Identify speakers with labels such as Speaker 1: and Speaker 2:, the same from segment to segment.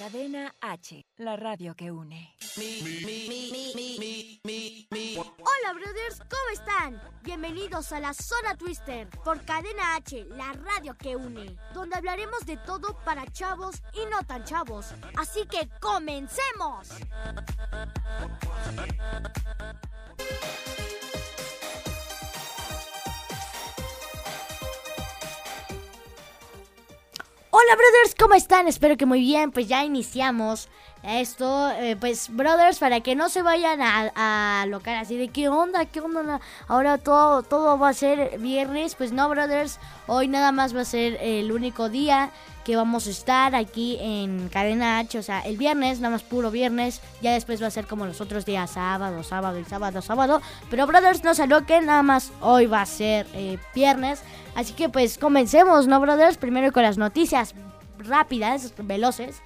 Speaker 1: Cadena H, la radio que une.
Speaker 2: Hola brothers, ¿cómo están? Bienvenidos a la Zona Twister por Cadena H, la radio que une, donde hablaremos de todo para chavos y no tan chavos. Así que comencemos. Hola brothers, ¿cómo están? Espero que muy bien, pues ya iniciamos esto, eh, pues brothers, para que no se vayan a, a locar así de qué onda, qué onda, ahora todo, todo va a ser viernes, pues no brothers, hoy nada más va a ser el único día que vamos a estar aquí en Cadena H, o sea, el viernes, nada más puro viernes, ya después va a ser como los otros días, sábado, sábado y sábado, sábado, pero brothers, no se aloquen, nada más hoy va a ser eh, viernes, así que pues comencemos, ¿no brothers? Primero con las noticias rápidas, veloces,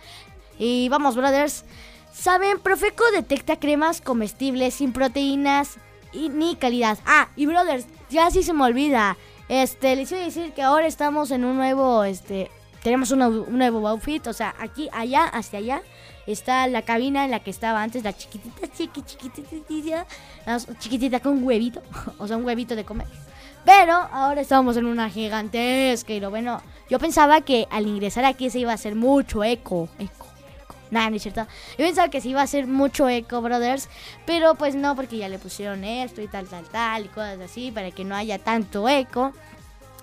Speaker 2: y vamos brothers, ¿saben? Profeco detecta cremas comestibles sin proteínas y ni calidad. Ah, y brothers, ya sí se me olvida, este, les iba a decir que ahora estamos en un nuevo, este, tenemos un, un nuevo outfit, o sea, aquí, allá, hacia allá, está la cabina en la que estaba antes, la chiquitita, chiqui, chiquitita, chiquitita con un huevito, o sea, un huevito de comer. Pero ahora estamos en una gigantesca y lo bueno, yo pensaba que al ingresar aquí se iba a hacer mucho eco, eco, eco. Nada, no es cierto. Yo pensaba que se iba a hacer mucho eco, brothers, pero pues no, porque ya le pusieron esto y tal, tal, tal y cosas así para que no haya tanto eco.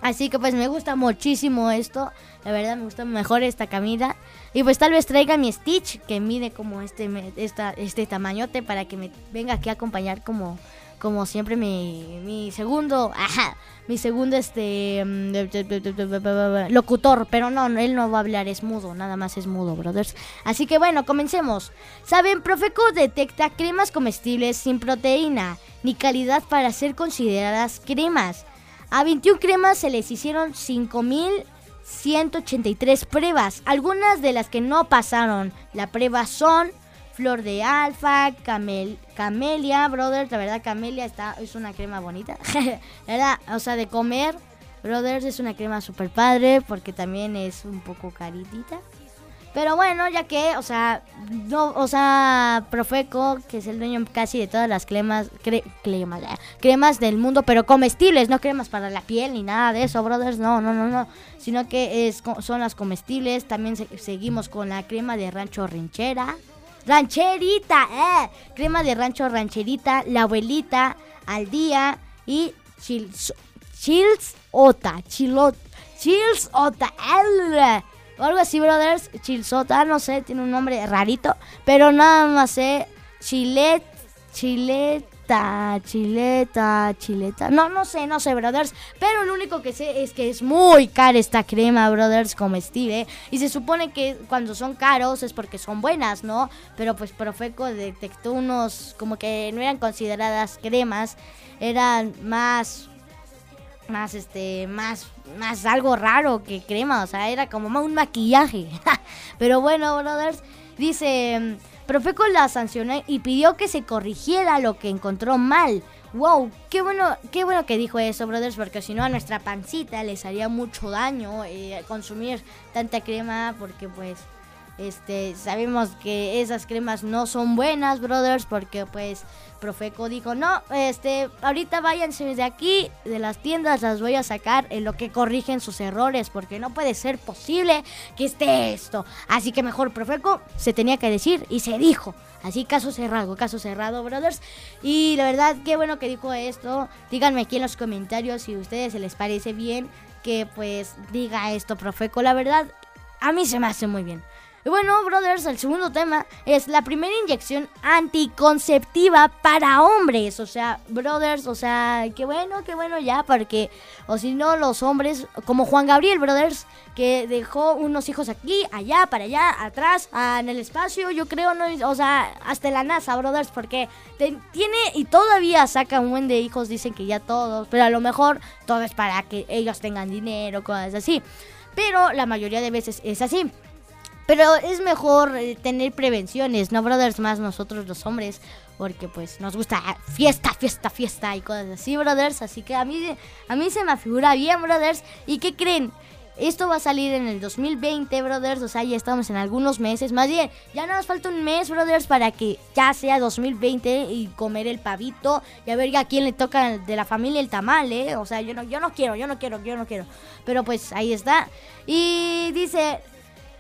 Speaker 2: Así que pues me gusta muchísimo esto. La verdad me gusta mejor esta camisa. Y pues tal vez traiga mi Stitch que mide como este esta, este tamañote para que me venga aquí a acompañar como como siempre mi, mi segundo, ajá, mi segundo este locutor, pero no, él no va a hablar, es mudo, nada más es mudo, brothers. Así que bueno, comencemos. Saben, Profeco detecta cremas comestibles sin proteína ni calidad para ser consideradas cremas. A 21 cremas se les hicieron 5.183 pruebas. Algunas de las que no pasaron la prueba son Flor de Alfa, Camel, Camelia, brother. La verdad, Camelia está, es una crema bonita. o sea, de comer, brothers, es una crema super padre porque también es un poco caritita. Pero bueno, ya que, o sea, no, o sea, Profeco, que es el dueño casi de todas las cremas, cre, cremas, cremas del mundo, pero comestibles, no cremas para la piel ni nada de eso, brothers, no, no, no, no, sino que es, son las comestibles. También se, seguimos con la crema de rancho rinchera, rancherita, eh, crema de rancho rancherita, la abuelita, al día y chils, chils ota, chilot, chils ota, o algo así, brothers. Chilsota, no sé, tiene un nombre rarito. Pero nada más sé. Chilet, chileta, chileta. No, no sé, no sé, brothers. Pero lo único que sé es que es muy cara esta crema, brothers, comestible. Y se supone que cuando son caros es porque son buenas, ¿no? Pero pues Profeco detectó unos como que no eran consideradas cremas. Eran más más este más más algo raro que crema, o sea, era como un maquillaje. Pero bueno, brothers, dice, Profeco la sancionó y pidió que se corrigiera lo que encontró mal. Wow, qué bueno, qué bueno que dijo eso, brothers, porque si no a nuestra pancita les haría mucho daño eh, consumir tanta crema, porque pues este, sabemos que esas cremas no son buenas, brothers, porque pues Profeco dijo, no, este, ahorita váyanse de aquí, de las tiendas, las voy a sacar en lo que corrigen sus errores, porque no puede ser posible que esté esto. Así que mejor Profeco se tenía que decir y se dijo. Así, caso cerrado, caso cerrado, brothers. Y la verdad, qué bueno que dijo esto. Díganme aquí en los comentarios si a ustedes se les parece bien que pues diga esto Profeco. La verdad, a mí se me hace muy bien. Y bueno, brothers, el segundo tema es la primera inyección anticonceptiva para hombres. O sea, brothers, o sea, qué bueno, qué bueno ya, porque, o si no, los hombres, como Juan Gabriel, brothers, que dejó unos hijos aquí, allá, para allá, atrás, en el espacio, yo creo, no, o sea, hasta la NASA, brothers, porque tiene y todavía saca un buen de hijos, dicen que ya todos, pero a lo mejor todo es para que ellos tengan dinero, cosas así. Pero la mayoría de veces es así. Pero es mejor eh, tener prevenciones, ¿no, brothers? Más nosotros los hombres, porque pues nos gusta fiesta, fiesta, fiesta y cosas así, brothers. Así que a mí, a mí se me figura bien, brothers. ¿Y qué creen? esto va a salir en el 2020, brothers. O sea, ya estamos en algunos meses. Más bien, ya no nos falta un mes, brothers, para que ya sea 2020 y comer el pavito. Y a ver a quién le toca de la familia el tamal, ¿eh? O sea, yo no, yo no quiero, yo no quiero, yo no quiero. Pero pues ahí está. Y dice,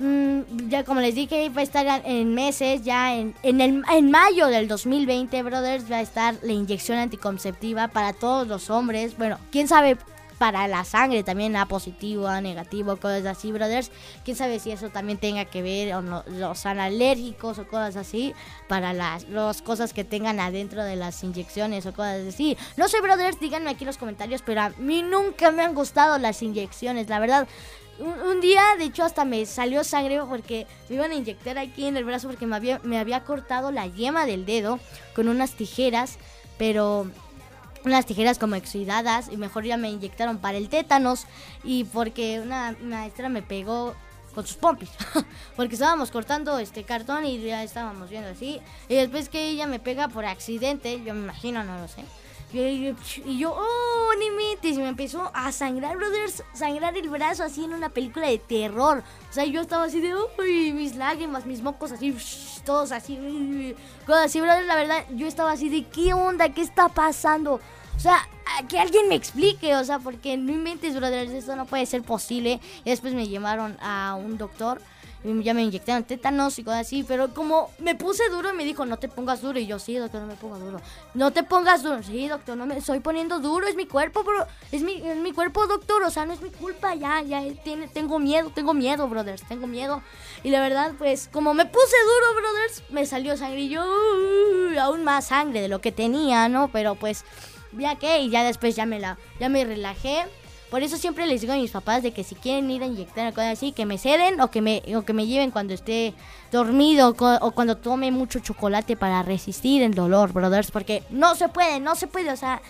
Speaker 2: mm, ya como les dije, va a estar en meses, ya en, en, el, en mayo del 2020, brothers, va a estar la inyección anticonceptiva para todos los hombres. Bueno, quién sabe para la sangre también, A positivo, A negativo, cosas así, brothers. Quién sabe si eso también tenga que ver o no, los alérgicos o cosas así, para las, cosas que tengan adentro de las inyecciones o cosas así. No sé, brothers, díganme aquí en los comentarios, pero a mí nunca me han gustado las inyecciones, la verdad. Un, día, de hecho, hasta me salió sangre porque me iban a inyectar aquí en el brazo porque me había, me había cortado la yema del dedo con unas tijeras, pero unas tijeras como oxidadas y mejor ya me inyectaron para el tétanos y porque una maestra me pegó con sus pompis porque estábamos cortando este cartón y ya estábamos viendo así y después que ella me pega por accidente yo me imagino no lo sé y, yo, oh, ni Y me empezó a sangrar, brothers, sangrar el brazo así en una película de terror. O sea, yo estaba así de, uy, mis lágrimas, mis mocos así, todos así, cosas así, brothers. La verdad, yo estaba así de, ¿qué onda? ¿Qué está pasando? O sea, que alguien me explique, o sea, porque no inventes, brothers, eso no puede ser posible. Y después me llevaron a un doctor ya me inyectaron tétanos y cosas así, pero como me puse duro y me dijo, no te pongas duro, y yo, sí, doctor, no me pongo duro. No te pongas duro, sí, doctor, no me estoy poniendo duro, es mi cuerpo, bro, es mi, es mi cuerpo, doctor, o sea, no es mi culpa, ya, ya, tiene, tengo miedo, tengo miedo, brothers, tengo miedo. Y la verdad, pues, como me puse duro, brothers, me salió sangre y yo, aún más sangre de lo que tenía, ¿no? Pero pues, ya que, y ya después ya me la, ya me relajé por eso siempre les digo a mis papás de que si quieren ir a inyectar o cosas así, que me ceden o que me, o que me lleven cuando esté dormido o cuando tome mucho chocolate para resistir el dolor, brothers. Porque no se puede, no se puede. O sea,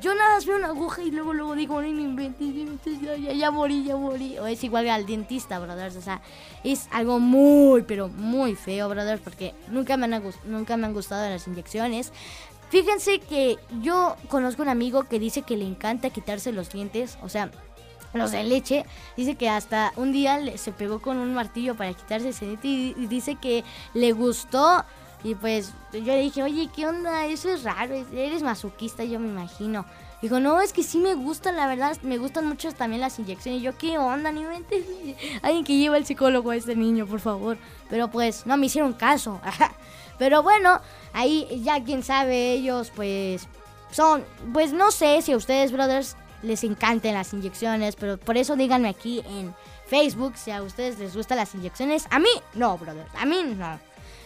Speaker 2: yo nada más veo una aguja y luego, luego digo, no inventes, ya, ya, ya morí, ya morí. O es igual al dentista, brothers. O sea, es algo muy, pero muy feo, brothers, porque nunca me han, nunca me han gustado las inyecciones. Fíjense que yo conozco un amigo que dice que le encanta quitarse los dientes, o sea, los de leche. Dice que hasta un día se pegó con un martillo para quitarse ese diente y, dice que le gustó. Y pues yo le dije, oye, ¿qué onda? Eso es raro, eres masoquista, yo me imagino. Dijo, no, es que sí me gustan, la verdad, me gustan mucho también las inyecciones. Y yo, ¿qué onda? Ni mente. Alguien que lleve al psicólogo a este niño, por favor. Pero pues, no me hicieron caso. Pero bueno, ahí ya quien sabe, ellos pues son, pues no sé si a ustedes, brothers, les encanten las inyecciones, pero por eso díganme aquí en Facebook si a ustedes les gustan las inyecciones. A mí, no, brothers, a mí no.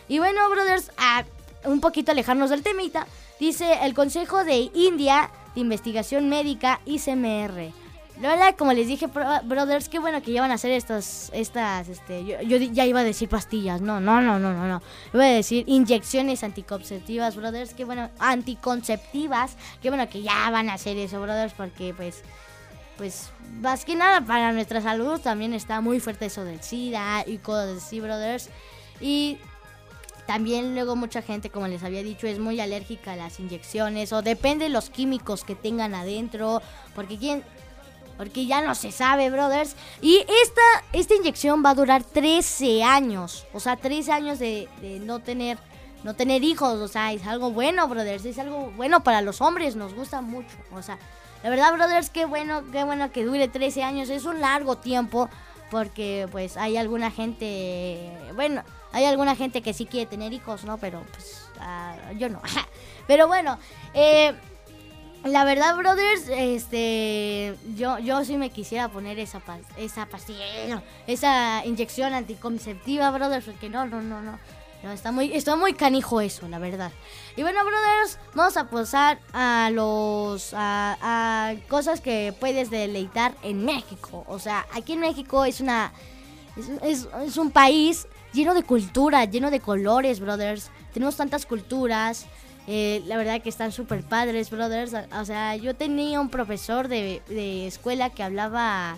Speaker 2: Y bueno, brothers, a un poquito alejarnos del temita, dice el Consejo de India de Investigación Médica ICMR la verdad, como les dije, brothers, qué bueno que ya van a hacer estas, estas, este, yo, ya iba a decir pastillas, no, no, no, no, no, no, iba a decir inyecciones anticonceptivas, brothers, qué bueno, anticonceptivas, qué bueno que ya van a hacer eso, brothers, porque pues, pues, más que nada para nuestra salud también está muy fuerte eso del SIDA y cosas así, brothers, y también luego mucha gente, como les había dicho, es muy alérgica a las inyecciones o depende de los químicos que tengan adentro, porque quién porque ya no se sabe, brothers. Y esta, esta inyección va a durar 13 años. O sea, 13 años de, no tener no tener hijos. O sea, es algo bueno, brothers. Es algo bueno para los hombres. Nos gusta mucho. O sea, la verdad, brothers, qué bueno, qué bueno que dure 13 años. Es un largo tiempo. Porque pues hay alguna gente. Bueno, hay alguna gente que sí quiere tener hijos, ¿no? Pero pues ah, yo no. Pero bueno, eh la verdad, brothers, este, yo, yo sí me quisiera poner esa, esa pastilla, esa inyección anticonceptiva, brothers, porque no, no, no, no. No, está muy, está muy canijo eso, la verdad. Y bueno, brothers, vamos a pasar a los a, cosas que puedes deleitar en México. O sea, aquí en México es una es, es un país lleno de cultura, lleno de colores, brothers. Tenemos tantas culturas. Eh, la verdad que están súper padres, brothers. O sea, yo tenía un profesor de, escuela que hablaba,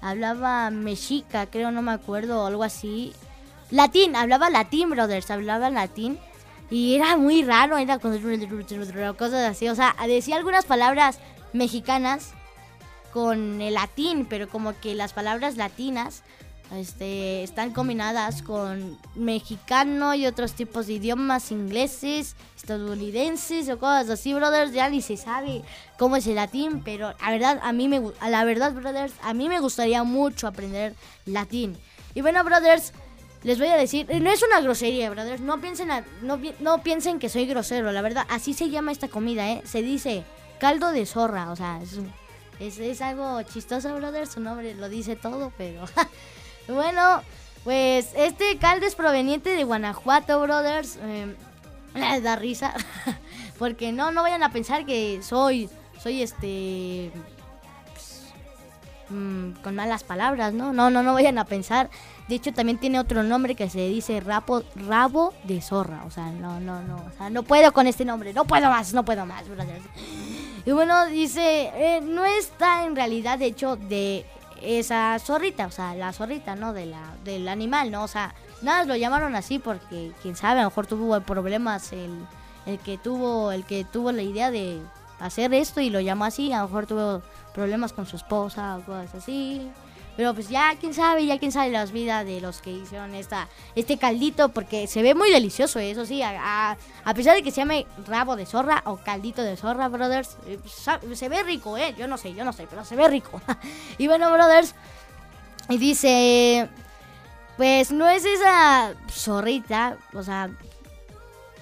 Speaker 2: hablaba mexica, creo, no me acuerdo, o algo así. Latín, hablaba latín, brothers, hablaba latín. Y era muy raro, era con cosas así. O sea, decía algunas palabras mexicanas con el latín, pero como que las palabras latinas este, están combinadas con mexicano y otros tipos de idiomas ingleses, estadounidenses o cosas así, brothers. Ya ni se sabe cómo es el latín, pero la verdad, a mí me, la verdad, brothers, a mí me gustaría mucho aprender latín. Y bueno, brothers, les voy a decir, eh, no es una grosería, brothers, no piensen, no, no piensen que soy grosero, la verdad, así se llama esta comida, ¿eh? Se dice caldo de zorra, o sea, es, es algo chistoso, brothers, su nombre lo dice todo, pero... Bueno, pues este caldo es proveniente de Guanajuato, brothers. Eh, da risa. Porque no, no vayan a pensar que soy, soy este... Pues, mm, con malas palabras, ¿no? No, no, no vayan a pensar. De hecho, también tiene otro nombre que se dice rapo, rabo de zorra. O sea, no, no, no. O sea, no puedo con este nombre. No puedo más, no puedo más, brothers. Y bueno, dice, eh, no está en realidad hecho de esa zorrita, o sea, la zorrita, ¿no? De la, del animal, ¿no? O sea, nada, lo llamaron así porque, quién sabe, a lo mejor tuvo problemas el, el que tuvo, el que tuvo la idea de hacer esto y lo llamó así, a lo mejor tuvo problemas con su esposa o cosas así. Pero pues ya quién sabe, ya quién sabe las vidas de los que hicieron esta, este caldito, porque se ve muy delicioso, eso sí, a, pesar de que se llame rabo de zorra o caldito de zorra, brothers, eh, se ve rico, ¿eh? Yo no sé, yo no sé, pero se ve rico. y bueno, brothers, y dice, pues no es esa zorrita, o sea,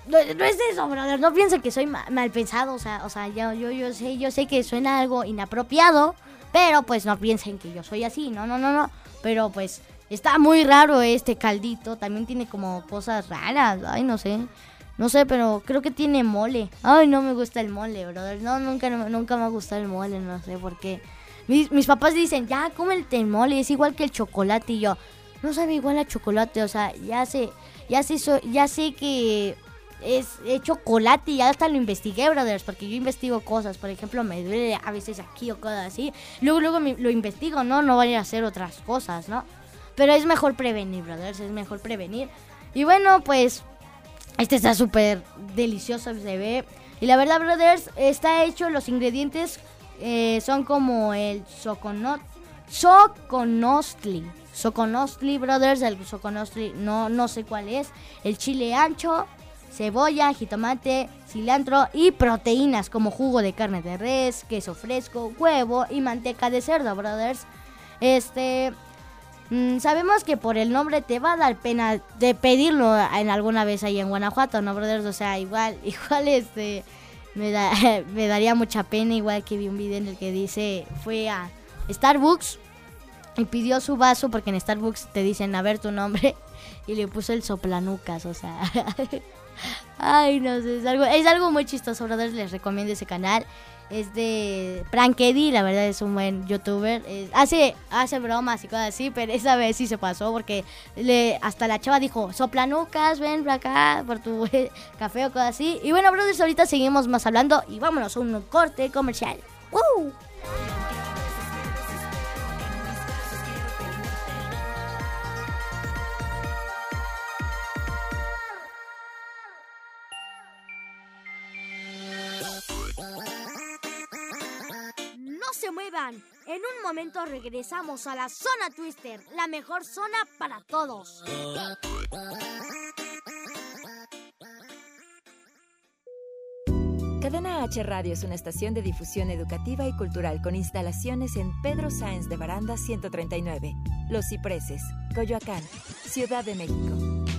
Speaker 2: no, es eso, brothers, no piensen que soy mal, pensado, o sea, o sea, yo, yo, yo sé, yo sé que suena algo inapropiado, pero pues no piensen que yo soy así, no, no, no, no. Pero pues está muy raro este caldito. También tiene como cosas raras. Ay, no sé. No sé, pero creo que tiene mole. Ay, no me gusta el mole, brother. No, nunca, nunca me ha gustado el mole, no sé por qué. Mis, papás dicen, ya, come el mole, es igual que el chocolate. Y yo, no sabe igual a chocolate, o sea, ya sé, ya sé, ya sé que es, chocolate y hasta lo investigué, brothers, porque yo investigo cosas. Por ejemplo, me duele a veces aquí o cosas así. Luego, luego lo investigo, ¿no? No vaya a hacer otras cosas, ¿no? Pero es mejor prevenir, brothers, es mejor prevenir. Y bueno, pues este está súper delicioso, se ve. Y la verdad, brothers, está hecho, los ingredientes eh, son como el soconot, soconostli. Soconostli, brothers, el soconostli no, no sé cuál es. El chile ancho, cebolla, jitomate, cilantro y proteínas como jugo de carne de res, queso fresco, huevo y manteca de cerdo, brothers. Este, mm, sabemos que por el nombre te va a dar pena de pedirlo en alguna vez ahí en Guanajuato, ¿no, brothers? O sea, igual, igual este, me, me daría mucha pena, igual que vi un video en el que dice, fue a Starbucks y pidió su vaso porque en Starbucks te dicen a ver tu nombre y le puso el soplanucas, o sea. Ay, no sé, es algo, es algo muy chistoso, brothers. Les recomiendo ese canal. Es de Frank Eddy, la verdad es un buen youtuber. hace, hace bromas y cosas así, pero esa vez sí se pasó porque le, hasta la chava dijo, soplanucas, ven para acá por tu café o cosas así. Y bueno, brothers, ahorita seguimos más hablando y vámonos a un corte comercial. ¡Woo! En un momento regresamos a la zona Twister, la mejor zona para todos.
Speaker 1: Cadena H Radio es una estación de difusión educativa y cultural con instalaciones en Pedro Sáenz de Baranda 139, Los Cipreses, Coyoacán, Ciudad de México.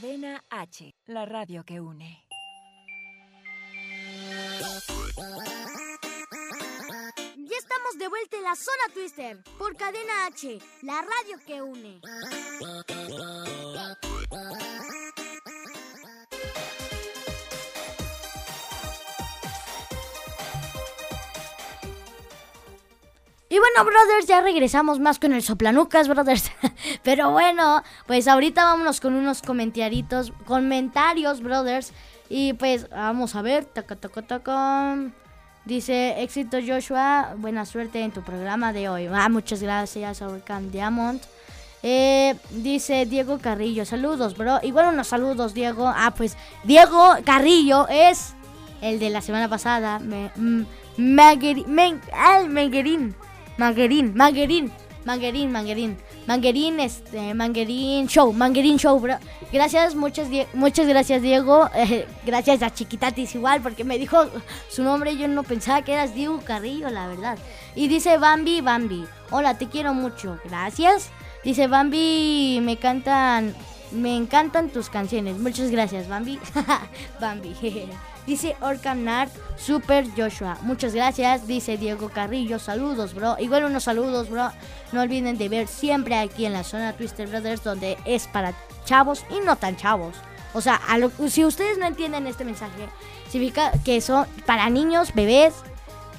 Speaker 1: Cadena H, la radio que une.
Speaker 2: Ya estamos de vuelta en la zona Twister por Cadena H, la radio que une. Y bueno, brothers, ya regresamos más con el soplanucas, brothers. Pero bueno, pues ahorita vámonos con unos comentarios, comentarios, brothers. Y pues vamos a ver, taca, taca, taca. Dice, éxito Joshua, buena suerte en tu programa de hoy. Ah, muchas gracias, Overcam Diamond. Eh, dice Diego Carrillo, saludos, bro. Y bueno, unos saludos, Diego. Ah, pues Diego Carrillo es el de la semana pasada. Me, mm, Maguerín, Manguerín, Manguerín, Manguerín, Manguerín, Manguerín, Manguerín, este, Manguerín Show, Manguerín Show, bro. Gracias, muchas, muchas gracias, Diego. Eh, gracias a Chiquitatis igual, porque me dijo su nombre. Yo no pensaba que eras Diego Carrillo, la verdad. Y dice Bambi, Bambi. Hola, te quiero mucho. Gracias. Dice Bambi, me cantan, me encantan tus canciones. Muchas gracias, Bambi. Bambi. Dice Orcan Nart, Super Joshua. Muchas gracias. Dice Diego Carrillo. Saludos, bro. Igual unos saludos, bro. No olviden de ver siempre aquí en la zona Twister Brothers, donde es para chavos y no tan chavos. O sea, si ustedes no entienden este mensaje, significa que son para niños, bebés,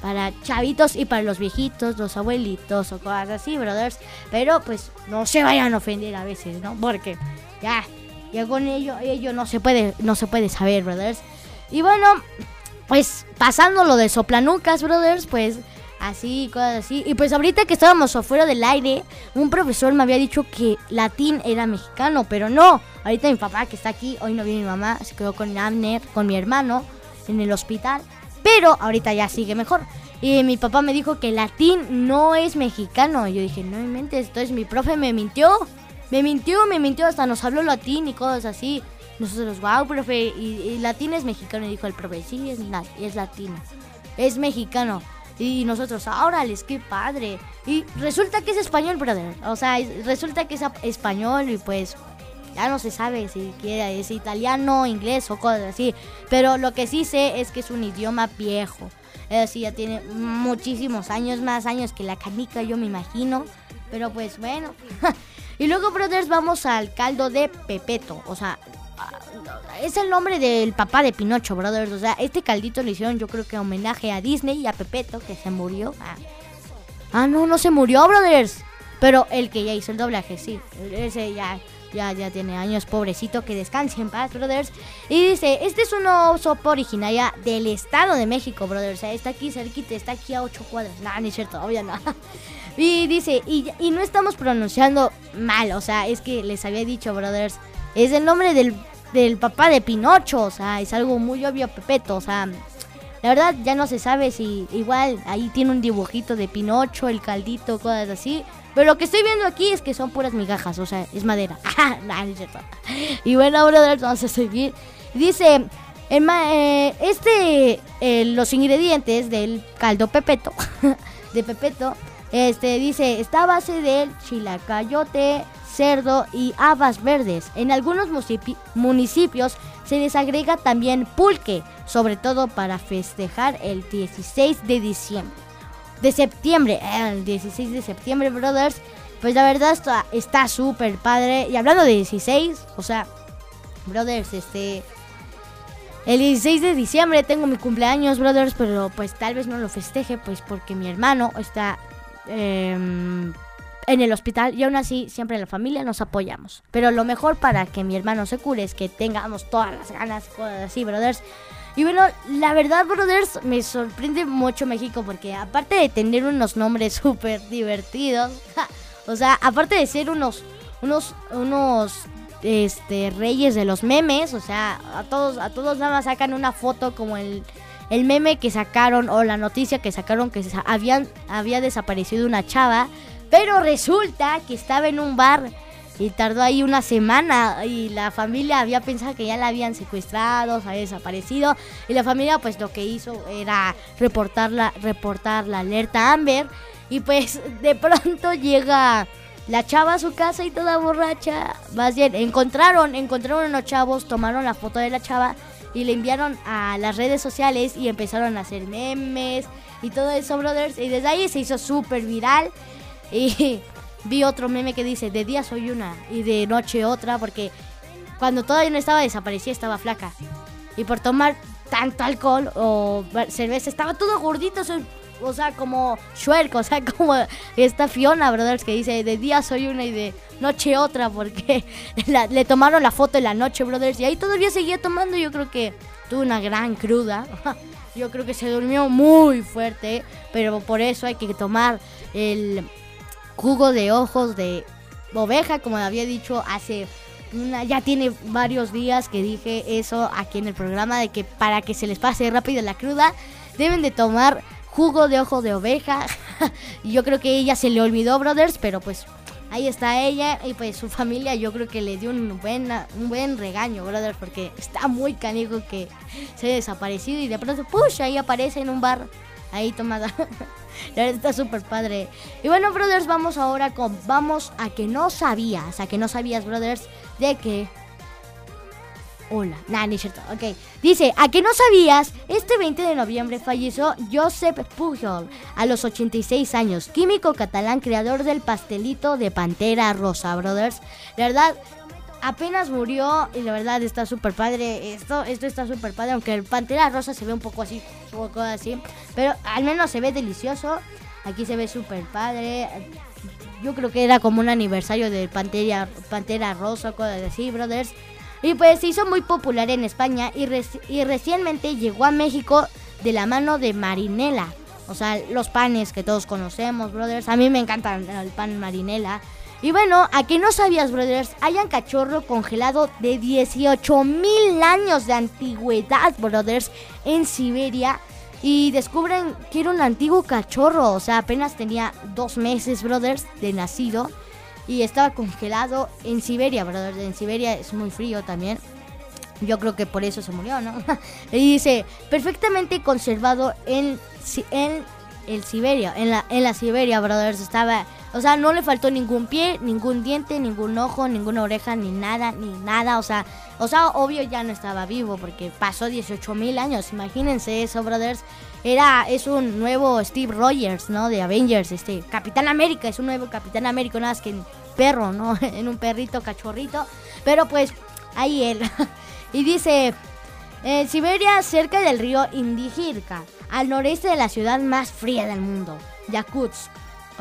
Speaker 2: para chavitos y para los viejitos, los abuelitos o cosas así, brothers. Pero pues no se vayan a ofender a veces, ¿no? Porque ya, ya con ello, ello no se puede, no se puede saber, brothers. Y bueno, pues pasando lo de soplanucas, brothers, pues así, cosas así. Y pues ahorita que estábamos afuera del aire, un profesor me había dicho que latín era mexicano, pero no. Ahorita mi papá que está aquí, hoy no viene mi mamá, se quedó con Abner, con mi hermano, en el hospital. Pero ahorita ya sigue mejor. Y mi papá me dijo que latín no es mexicano. Y yo dije, no me mentes, entonces mi profe me mintió. Me mintió, me mintió, hasta nos habló latín y cosas así. Nosotros, wow, profe, y, latín es mexicano. Y dijo el profe, sí, es, es latino. Es mexicano. Y nosotros, órale, qué padre. Y resulta que es español, brother. O sea, resulta que es español y pues ya no se sabe si quiere, es italiano, inglés o cosas así. Pero lo que sí sé es que es un idioma viejo. Es decir, ya tiene muchísimos años, más años que la canica, yo me imagino. Pero pues bueno. y luego, brothers, vamos al caldo de Pepeto. O sea, es el nombre del papá de Pinocho, brothers. O sea, este caldito le hicieron yo creo que homenaje a Disney y a Pepeto, que se murió. Ah, ah no, no se murió, brothers. Pero el que ya hizo el doblaje, sí. Ese ya ya, ya tiene años, pobrecito, que descanse en paz, brothers. Y dice, este es una sopa originaria del Estado de México, brothers. O sea, está aquí cerquita, está aquí a ocho cuadras. No, ni es cierto, obvio no. Y dice, y no estamos pronunciando mal, o sea, es que les había dicho, brothers, es el nombre del, del papá de Pinocho, o sea, es algo muy obvio, Pepeto, o sea, la verdad ya no se sabe si igual ahí tiene un dibujito de Pinocho, el caldito, cosas así. Pero lo que estoy viendo aquí es que son puras migajas, o sea, es madera. Y bueno, brothers, vamos a seguir. Dice, eh, este, eh, los ingredientes del caldo pepeto, de pepeto, este, dice, está a base de chilacayote, cerdo y habas verdes. En algunos municipios se les agrega también pulque, sobre todo para festejar el 16 de diciembre de septiembre, eh, el 16 de septiembre, brothers. Pues la verdad está súper padre. Y hablando de 16, o sea, brothers, este... El 16 de diciembre tengo mi cumpleaños, brothers, pero pues tal vez no lo festeje, pues porque mi hermano está em, en el hospital y aún así siempre en la familia nos apoyamos. Pero lo mejor para que mi hermano se cure es que tengamos todas las ganas, cosas así, brothers. Y bueno, la verdad, brothers, me sorprende mucho México porque aparte de tener unos nombres súper divertidos, o sea, aparte de ser unos, unos, unos, este, reyes de los memes, o sea, a todos, a todos nada más sacan una foto como el, el meme que sacaron o la noticia que sacaron que habían, había desaparecido una chava, pero resulta que estaba en un bar y tardó ahí una semana y la familia había pensado que ya la habían secuestrado, se había desaparecido y la familia pues lo que hizo era reportar la, reportar la alerta Amber y pues de pronto llega la chava a su casa y toda borracha. Más bien, encontraron, encontraron unos chavos, tomaron la foto de la chava y le enviaron a las redes sociales y empezaron a hacer memes y todo eso, brothers. Y desde ahí se hizo súper viral. Y vi otro meme que dice, de día soy una y de noche otra, porque cuando todavía no estaba desaparecida estaba flaca. Y por tomar tanto alcohol o cerveza estaba todo gordito, o sea, como Shrek, o sea, como esta Fiona, brothers, que dice, de día soy una y de noche otra, porque le tomaron la foto en la noche, brothers, y ahí todavía seguía tomando, yo creo que tuvo una gran cruda. Yo creo que se durmió muy fuerte, pero por eso hay que tomar el jugo de ojos de oveja, como había dicho hace una, ya tiene varios días que dije eso aquí en el programa de que para que se les pase rápido la cruda deben de tomar jugo de ojo de oveja. yo creo que ella se le olvidó, brothers, pero pues ahí está ella y pues su familia yo creo que le dio un buen, un buen regaño, brothers, porque está muy canijo que se ha desaparecido y de pronto, push, ahí aparece en un bar, ahí tomada. La verdad está súper padre. Y bueno, brothers, vamos ahora con, vamos a que no sabías, a que no sabías, brothers, de que Hola, nah, ni cierto. Ok. Dice, ¿a que no sabías? Este 20 de noviembre falleció Josep Pujol a los 86 años, químico catalán, creador del pastelito de Pantera Rosa, brothers. La verdad, apenas murió y la verdad está súper padre. Esto, esto está súper padre, aunque el Pantera Rosa se ve un poco así, un poco así, pero al menos se ve delicioso. Aquí se ve súper padre. Yo creo que era como un aniversario del Pantera, Pantera Rosa, cosas así, brothers. Y pues se hizo muy popular en España y, y recientemente llegó a México de la mano de Marinela. O sea, los panes que todos conocemos, brothers. A mí me encanta el pan marinela. Y bueno, a que no sabías, brothers, hay un cachorro congelado de 18 mil años de antigüedad, brothers, en Siberia. Y descubren que era un antiguo cachorro, o sea, apenas tenía dos meses, brothers, de nacido y estaba congelado en Siberia, ¿verdad? En Siberia es muy frío también. Yo creo que por eso se murió, ¿no? y dice, perfectamente conservado en, en el Siberia, en la, en la Siberia, brothers, estaba, o sea, no le faltó ningún pie, ningún diente, ningún ojo, ninguna oreja, ni nada, ni nada, o sea, o sea, obvio ya no estaba vivo porque pasó 18 mil años, imagínense eso, brothers, era, es un nuevo Steve Rogers, ¿no? De Avengers, este, Capitán América, es un nuevo Capitán América, nada más que en perro, ¿no? en un perrito cachorrito, pero pues, ahí él, y dice... En Siberia, cerca del río Indigirka, al noreste de la ciudad más fría del mundo, Yakutsk.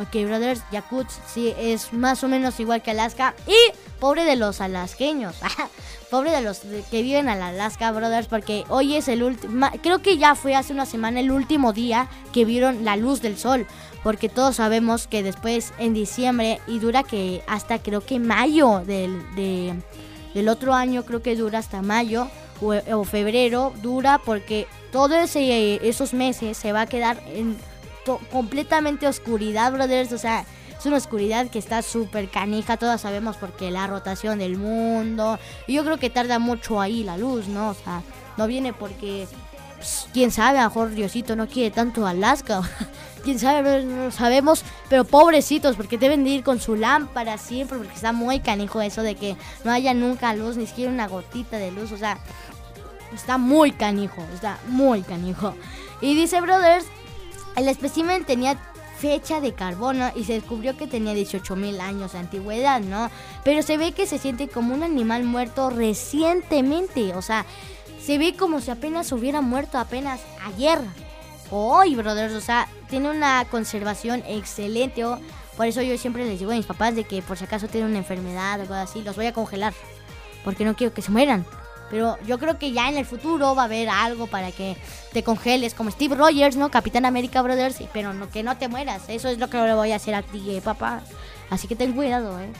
Speaker 2: Ok, brothers, Yakutsk sí es más o menos igual que Alaska. Y pobre de los alasqueños. pobre de los que viven en Alaska, brothers, porque hoy es el último. Creo que ya fue hace una semana el último día que vieron la luz del sol. Porque todos sabemos que después en diciembre y dura que hasta creo que mayo del, del otro año, creo que dura hasta mayo o, febrero dura porque todos esos meses se va a quedar en completamente oscuridad, brothers. O sea, es una oscuridad que está súper canija, todos sabemos porque la rotación del mundo. Y yo creo que tarda mucho ahí la luz, ¿no? O sea, no viene porque, pues, quién sabe, a mejor Diosito no quiere tanto Alaska. quién sabe, no lo sabemos. Pero pobrecitos, porque deben de ir con su lámpara siempre, porque está muy canijo eso de que no haya nunca luz, ni siquiera una gotita de luz. O sea, Está muy canijo, está muy canijo. Y dice, brothers, el espécimen tenía fecha de carbono y se descubrió que tenía 18 mil años de antigüedad, ¿no? Pero se ve que se siente como un animal muerto recientemente, o sea, se ve como si apenas hubiera muerto apenas ayer hoy, brothers, o sea, tiene una conservación excelente. por eso yo siempre les digo a mis papás de que por si acaso tienen una enfermedad o algo así, los voy a congelar, porque no quiero que se mueran. Pero yo creo que ya en el futuro va a haber algo para que te congeles, como Steve Rogers, ¿no? Capitán América Brothers, pero no, que no te mueras. Eso es lo que le voy a hacer a ti, eh, papá. Así que ten cuidado, ¿eh?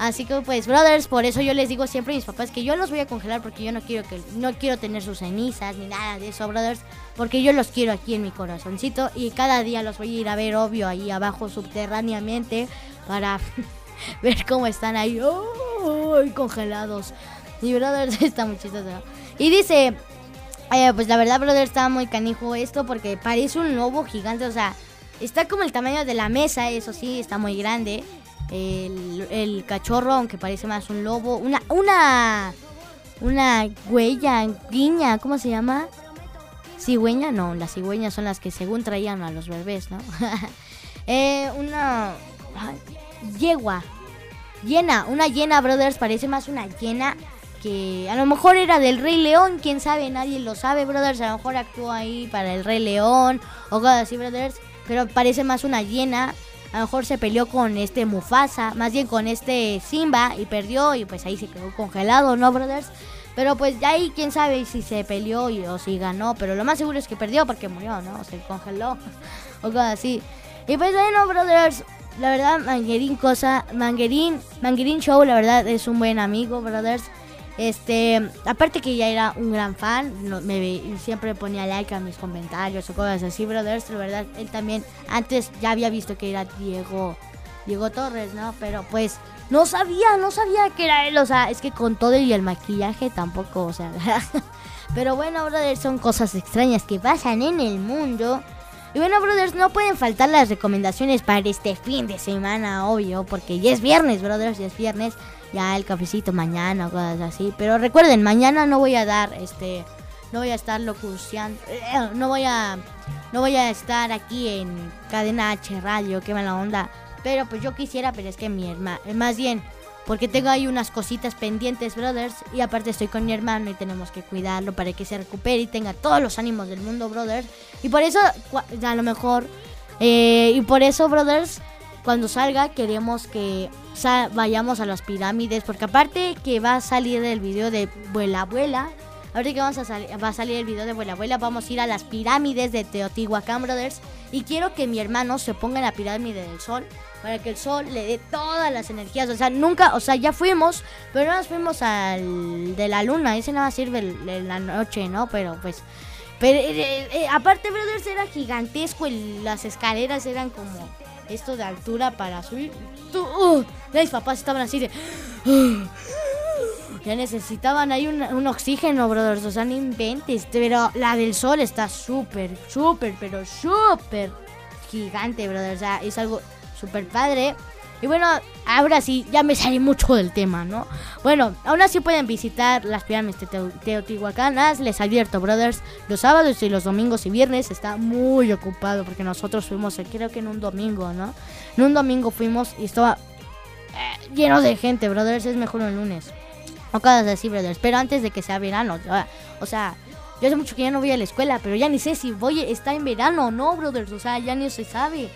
Speaker 2: Así que pues, brothers, por eso yo les digo siempre a mis papás que yo los voy a congelar porque yo no quiero que no quiero tener sus cenizas ni nada de eso, brothers, porque yo los quiero aquí en mi corazoncito y cada día los voy a ir a ver obvio ahí abajo subterráneamente para ver cómo están ahí oh, congelados. Y brother está muy chistoso. Y dice, pues la verdad, brother, está muy canijo esto porque parece un lobo gigante. O sea, está como el tamaño de la mesa, eso sí, está muy grande. el, el cachorro, aunque parece más un lobo, una, una, una huella, guiña, ¿cómo se llama? ¿Cigüeña? No, las cigüeñas son las que según traían a los bebés, ¿no? eh, una yegua, llena, una llena, brothers, parece más una llena que a lo mejor era del Rey León, quién sabe, nadie lo sabe, brothers, a lo mejor actuó ahí para el Rey León o cosas así, brothers, pero parece más una llena, a lo mejor se peleó con este Mufasa, más bien con este Simba y perdió y pues ahí se quedó congelado, ¿no, brothers? Pero pues ya ahí quién sabe si se peleó o si ganó, pero lo más seguro es que perdió porque murió, ¿no? Se congeló o cosas así. Y pues bueno, brothers, la verdad, Manguerín cosa, Manguerín, Manguerín Show, la verdad es un buen amigo, brothers. Este, aparte que ya era un gran fan, me, siempre ponía like a mis comentarios o cosas así, brothers. La verdad, él también antes ya había visto que era Diego, Diego Torres, ¿no? Pero pues no sabía, no sabía que era él, o sea, es que con todo y el maquillaje tampoco, o sea. Pero bueno, brothers, son cosas extrañas que pasan en el mundo. Y bueno, brothers, no pueden faltar las recomendaciones para este fin de semana, obvio, porque ya es viernes, brothers, ya es viernes. Ya el cafecito mañana o cosas así. Pero recuerden, mañana no voy a dar, este, no voy a estar locución, eh, no voy a, no voy a estar aquí en Cadena H Radio, qué mala onda. Pero pues yo quisiera, pero es que mi hermano, más bien, porque tengo ahí unas cositas pendientes, brothers. Y aparte estoy con mi hermano y tenemos que cuidarlo para que se recupere y tenga todos los ánimos del mundo, brothers. Y por eso, a lo mejor, eh, y por eso, brothers, cuando salga queremos que vayamos a las pirámides. Porque aparte que va a salir el video de Vuela Abuela. Ahorita que vamos a va a salir el video de Vuela Abuela, vamos a ir a las pirámides de Teotihuacán, brothers. Y quiero que mi hermano se ponga en la pirámide del sol para que el sol le dé todas las energías. O sea, nunca, o sea, ya fuimos, pero no nos fuimos al de la luna. Ese nada sirve de la noche, ¿no? Pero pues. Pero eh, eh, aparte, brothers, era gigantesco. Y las escaleras eran como esto de altura para subir. Uh, mis papás estaban así de. Uh, ya necesitaban ahí un, oxígeno, brothers. O sea, no inventes. Pero la del sol está súper, súper, pero súper gigante, brothers. O sea, es algo super padre. Y bueno, ahora sí, ya me salí mucho del tema, ¿no? Bueno, aún así pueden visitar las pirámides de Teotihuacanas. Les advierto, brothers, los sábados y los domingos y viernes está muy ocupado porque nosotros fuimos, eh, creo que en un domingo, ¿no? En un domingo fuimos y estaba eh, lleno de gente, brothers. Es mejor un lunes. O cosas así, brothers. Pero antes de que sea verano, o sea, yo hace mucho que ya no voy a la escuela, pero ya ni sé si voy, está en verano o no, brothers. O sea, ya ni se sabe.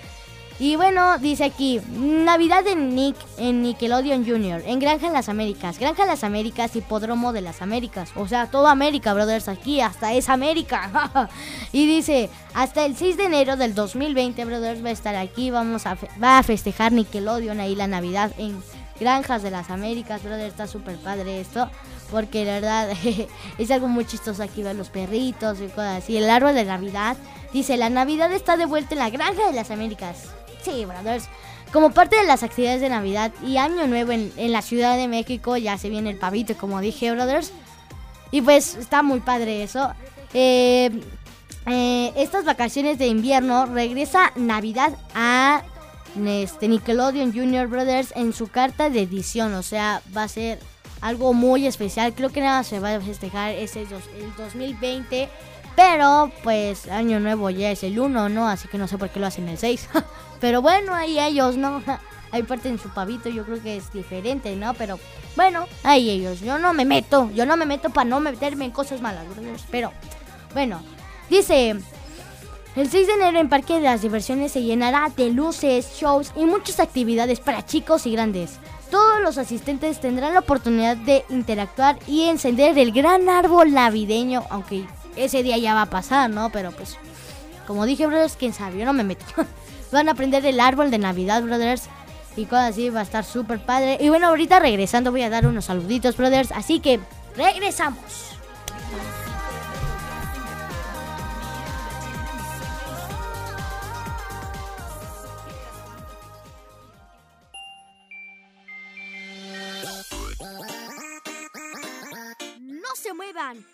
Speaker 2: Y bueno, dice aquí, Navidad en Nick, en Nickelodeon Junior, en Granja las Américas, Granja las Américas, Hipódromo de las Américas, o sea, toda América, brothers, aquí, hasta es América. y dice, hasta el 6 de enero del 2020, brothers, va a estar aquí, vamos a, va a festejar Nickelodeon ahí la Navidad en Granjas de las Américas, brothers, está súper padre esto. Porque la verdad es algo muy chistoso aquí ver los perritos y cosas así. El árbol de Navidad dice, la Navidad está de vuelta en la Granja de las Américas. Sí, brothers. Como parte de las actividades de Navidad y Año Nuevo en, la Ciudad de México, ya se viene el pavito, como dije, brothers. Y pues está muy padre eso. Eh, eh, estas vacaciones de invierno regresa Navidad a este, Nickelodeon Junior Brothers en su carta de edición. O sea, va a ser algo muy especial. Creo que nada se va a festejar ese el 2020. Pero pues año nuevo ya es el 1, ¿no? Así que no sé por qué lo hacen el 6. Pero bueno, ahí ellos, ¿no? Ahí parten su pavito, yo creo que es diferente, ¿no? Pero bueno, ahí ellos. Yo no me meto, yo no me meto para no meterme en cosas malas, Pero bueno, dice... El 6 de enero en Parque de las Diversiones se llenará de luces, shows y muchas actividades para chicos y grandes. Todos los asistentes tendrán la oportunidad de interactuar y encender el gran árbol navideño, aunque ese día ya va a pasar, ¿no? Pero pues, como dije, brothers, quién sabe, yo no me meto. Van a aprender el árbol de Navidad, brothers. Y cosas así, va a estar súper padre. Y bueno, ahorita regresando voy a dar unos saluditos, brothers. Así que, regresamos. se muevan.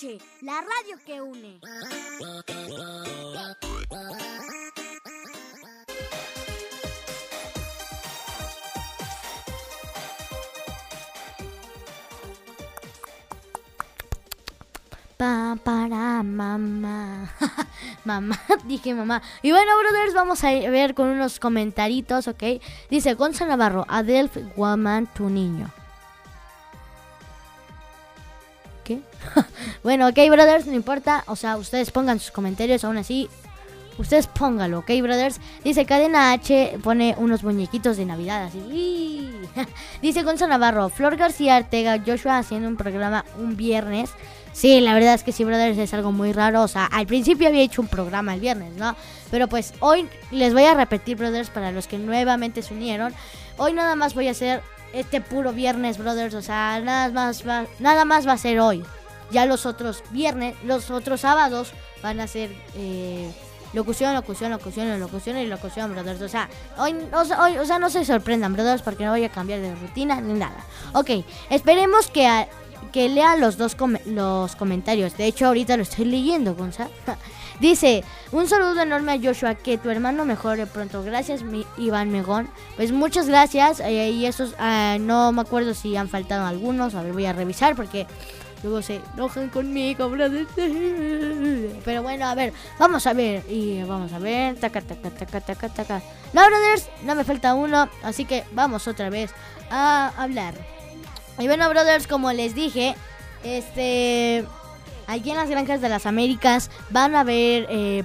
Speaker 2: La radio que une. Pa, para mamá. mamá, dije mamá. Y bueno, brothers, vamos a ver con unos comentaritos, ¿ok? Dice Gonzalo Navarro, Adelf Woman, tu niño. ¿Qué? bueno, ok, brothers, no importa. O sea, ustedes pongan sus comentarios, aún así. Ustedes póngalo, ¿ok, brothers? Dice Cadena H, pone unos muñequitos de Navidad, así. Dice Gonzalo Navarro, Flor García Ortega, Joshua haciendo un programa un viernes. Sí, la verdad es que sí, brothers, es algo muy raro. O sea, al principio había hecho un programa el viernes, ¿no? Pero pues hoy les voy a repetir, brothers, para los que nuevamente se unieron. Hoy nada más voy a hacer este puro viernes, brothers. O sea, nada más va, nada más va a ser hoy. Ya los otros viernes, los otros sábados van a ser eh, locución, locución, locución, locución y locución, brothers. O sea, hoy, hoy, o sea, no se sorprendan, brothers, porque no voy a cambiar de rutina ni nada. Ok, esperemos que... A, que lea los dos los comentarios. De hecho, ahorita lo estoy leyendo, Gonza. Dice, un saludo enorme a Joshua, que tu hermano mejore pronto. Gracias, mi Iván Megón. Pues muchas gracias. Eh, y esos, uh, no me acuerdo si han faltado algunos. A ver, voy a revisar porque luego se enojan conmigo, brother. Pero bueno, a ver, vamos a ver. Y vamos a ver. Taca, taca, taca, taca, taca. No, brothers, no me falta uno. Así que vamos otra vez a hablar. Y bueno, brothers, como les dije, este aquí en las granjas de las Américas van a ver, eh,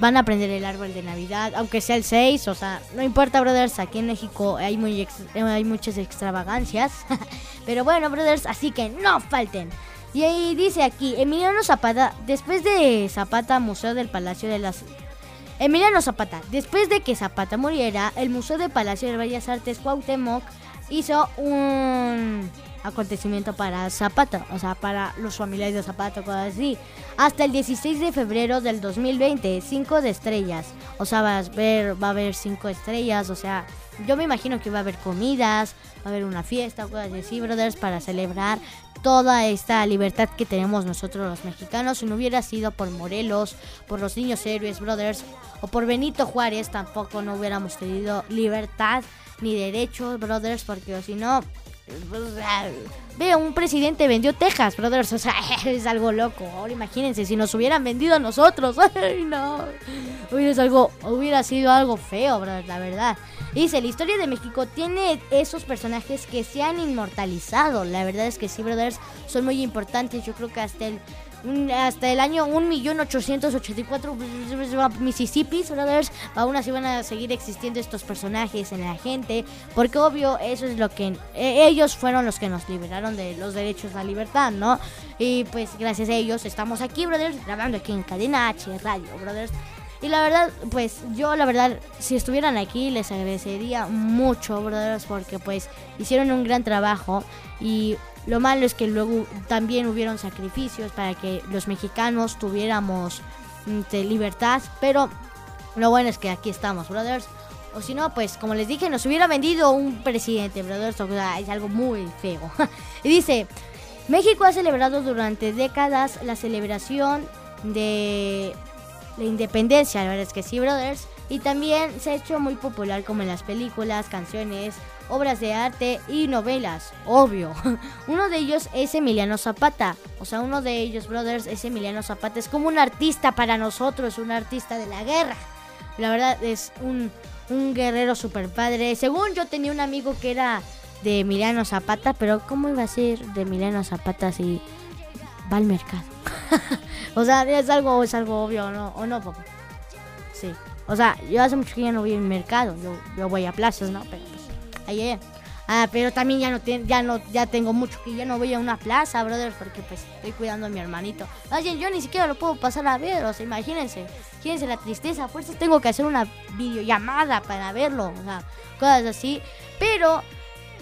Speaker 2: van a prender el árbol de Navidad, aunque sea el 6, o sea, no importa, brothers, aquí en México hay, muy hay muchas extravagancias. Pero bueno, brothers, así que no falten. Y ahí dice aquí, Emiliano Zapata, después de Zapata, Museo del Palacio de las... Emiliano Zapata, después de que Zapata muriera, el Museo del Palacio de Bellas Artes Cuauhtémoc hizo un acontecimiento para Zapata, o sea, para los familiares de Zapata, cosas así. Hasta el 16 de febrero del 2020, 5 de estrellas. O sea, va a ver, va a haber 5 estrellas, o sea, yo me imagino que va a haber comidas, va a haber una fiesta, cosas así, brothers, para celebrar toda esta libertad que tenemos nosotros los mexicanos. Si no hubiera sido por Morelos, por los niños héroes, brothers, o por Benito Juárez, tampoco no hubiéramos tenido libertad ni derechos, brothers, porque si no, Veo, un presidente vendió Texas, brothers. O sea, es algo loco. Ahora imagínense si nos hubieran vendido a nosotros. Ay, no. Hubiera, algo, hubiera sido algo feo, brothers, la verdad. Dice, la historia de México tiene esos personajes que se han inmortalizado. La verdad es que sí, brothers, son muy importantes. Yo creo que hasta el hasta el año 1.884 Mississippi, brothers, aún así van a seguir existiendo estos personajes en la gente, porque obvio eso es lo que e, ellos fueron los que nos liberaron de los derechos a la libertad, ¿no? Y pues gracias a ellos estamos aquí, brothers, grabando aquí en Cadena H Radio, brothers. Y la verdad, pues yo la verdad, si estuvieran aquí les agradecería mucho, brothers, porque pues hicieron un gran trabajo y lo malo es que luego también hubieron sacrificios para que los mexicanos tuviéramos mm, libertad, pero lo bueno es que aquí estamos, brothers. O si no, pues como les dije, nos hubiera vendido un presidente, brothers. O sea, es algo muy feo. y dice, México ha celebrado durante décadas la celebración de la independencia, la verdad es que sí, brothers. Y también se ha hecho muy popular como en las películas, canciones, obras de arte y novelas, obvio. Uno de ellos es Emiliano Zapata. O sea, uno de ellos, brothers, es Emiliano Zapata. Es como un artista para nosotros, un artista de la guerra. La verdad es un, un guerrero super padre. Según yo tenía un amigo que era de Emiliano Zapata, pero ¿cómo iba a ser de Emiliano Zapata si va al mercado? o sea, es algo, es algo obvio, ¿no? ¿O no, papá? Sí. O sea, yo hace mucho que ya no voy al mercado. Yo, voy a plazas, ¿no? Pero Ah, pero también ya no, ya no ya tengo mucho que ya no voy a una plaza, brother, porque pues estoy cuidando a mi hermanito. Oye, yo ni siquiera lo puedo pasar a ver, o sea, imagínense. Imagínense la tristeza, eso tengo que hacer una videollamada para verlo, o sea, cosas así. Pero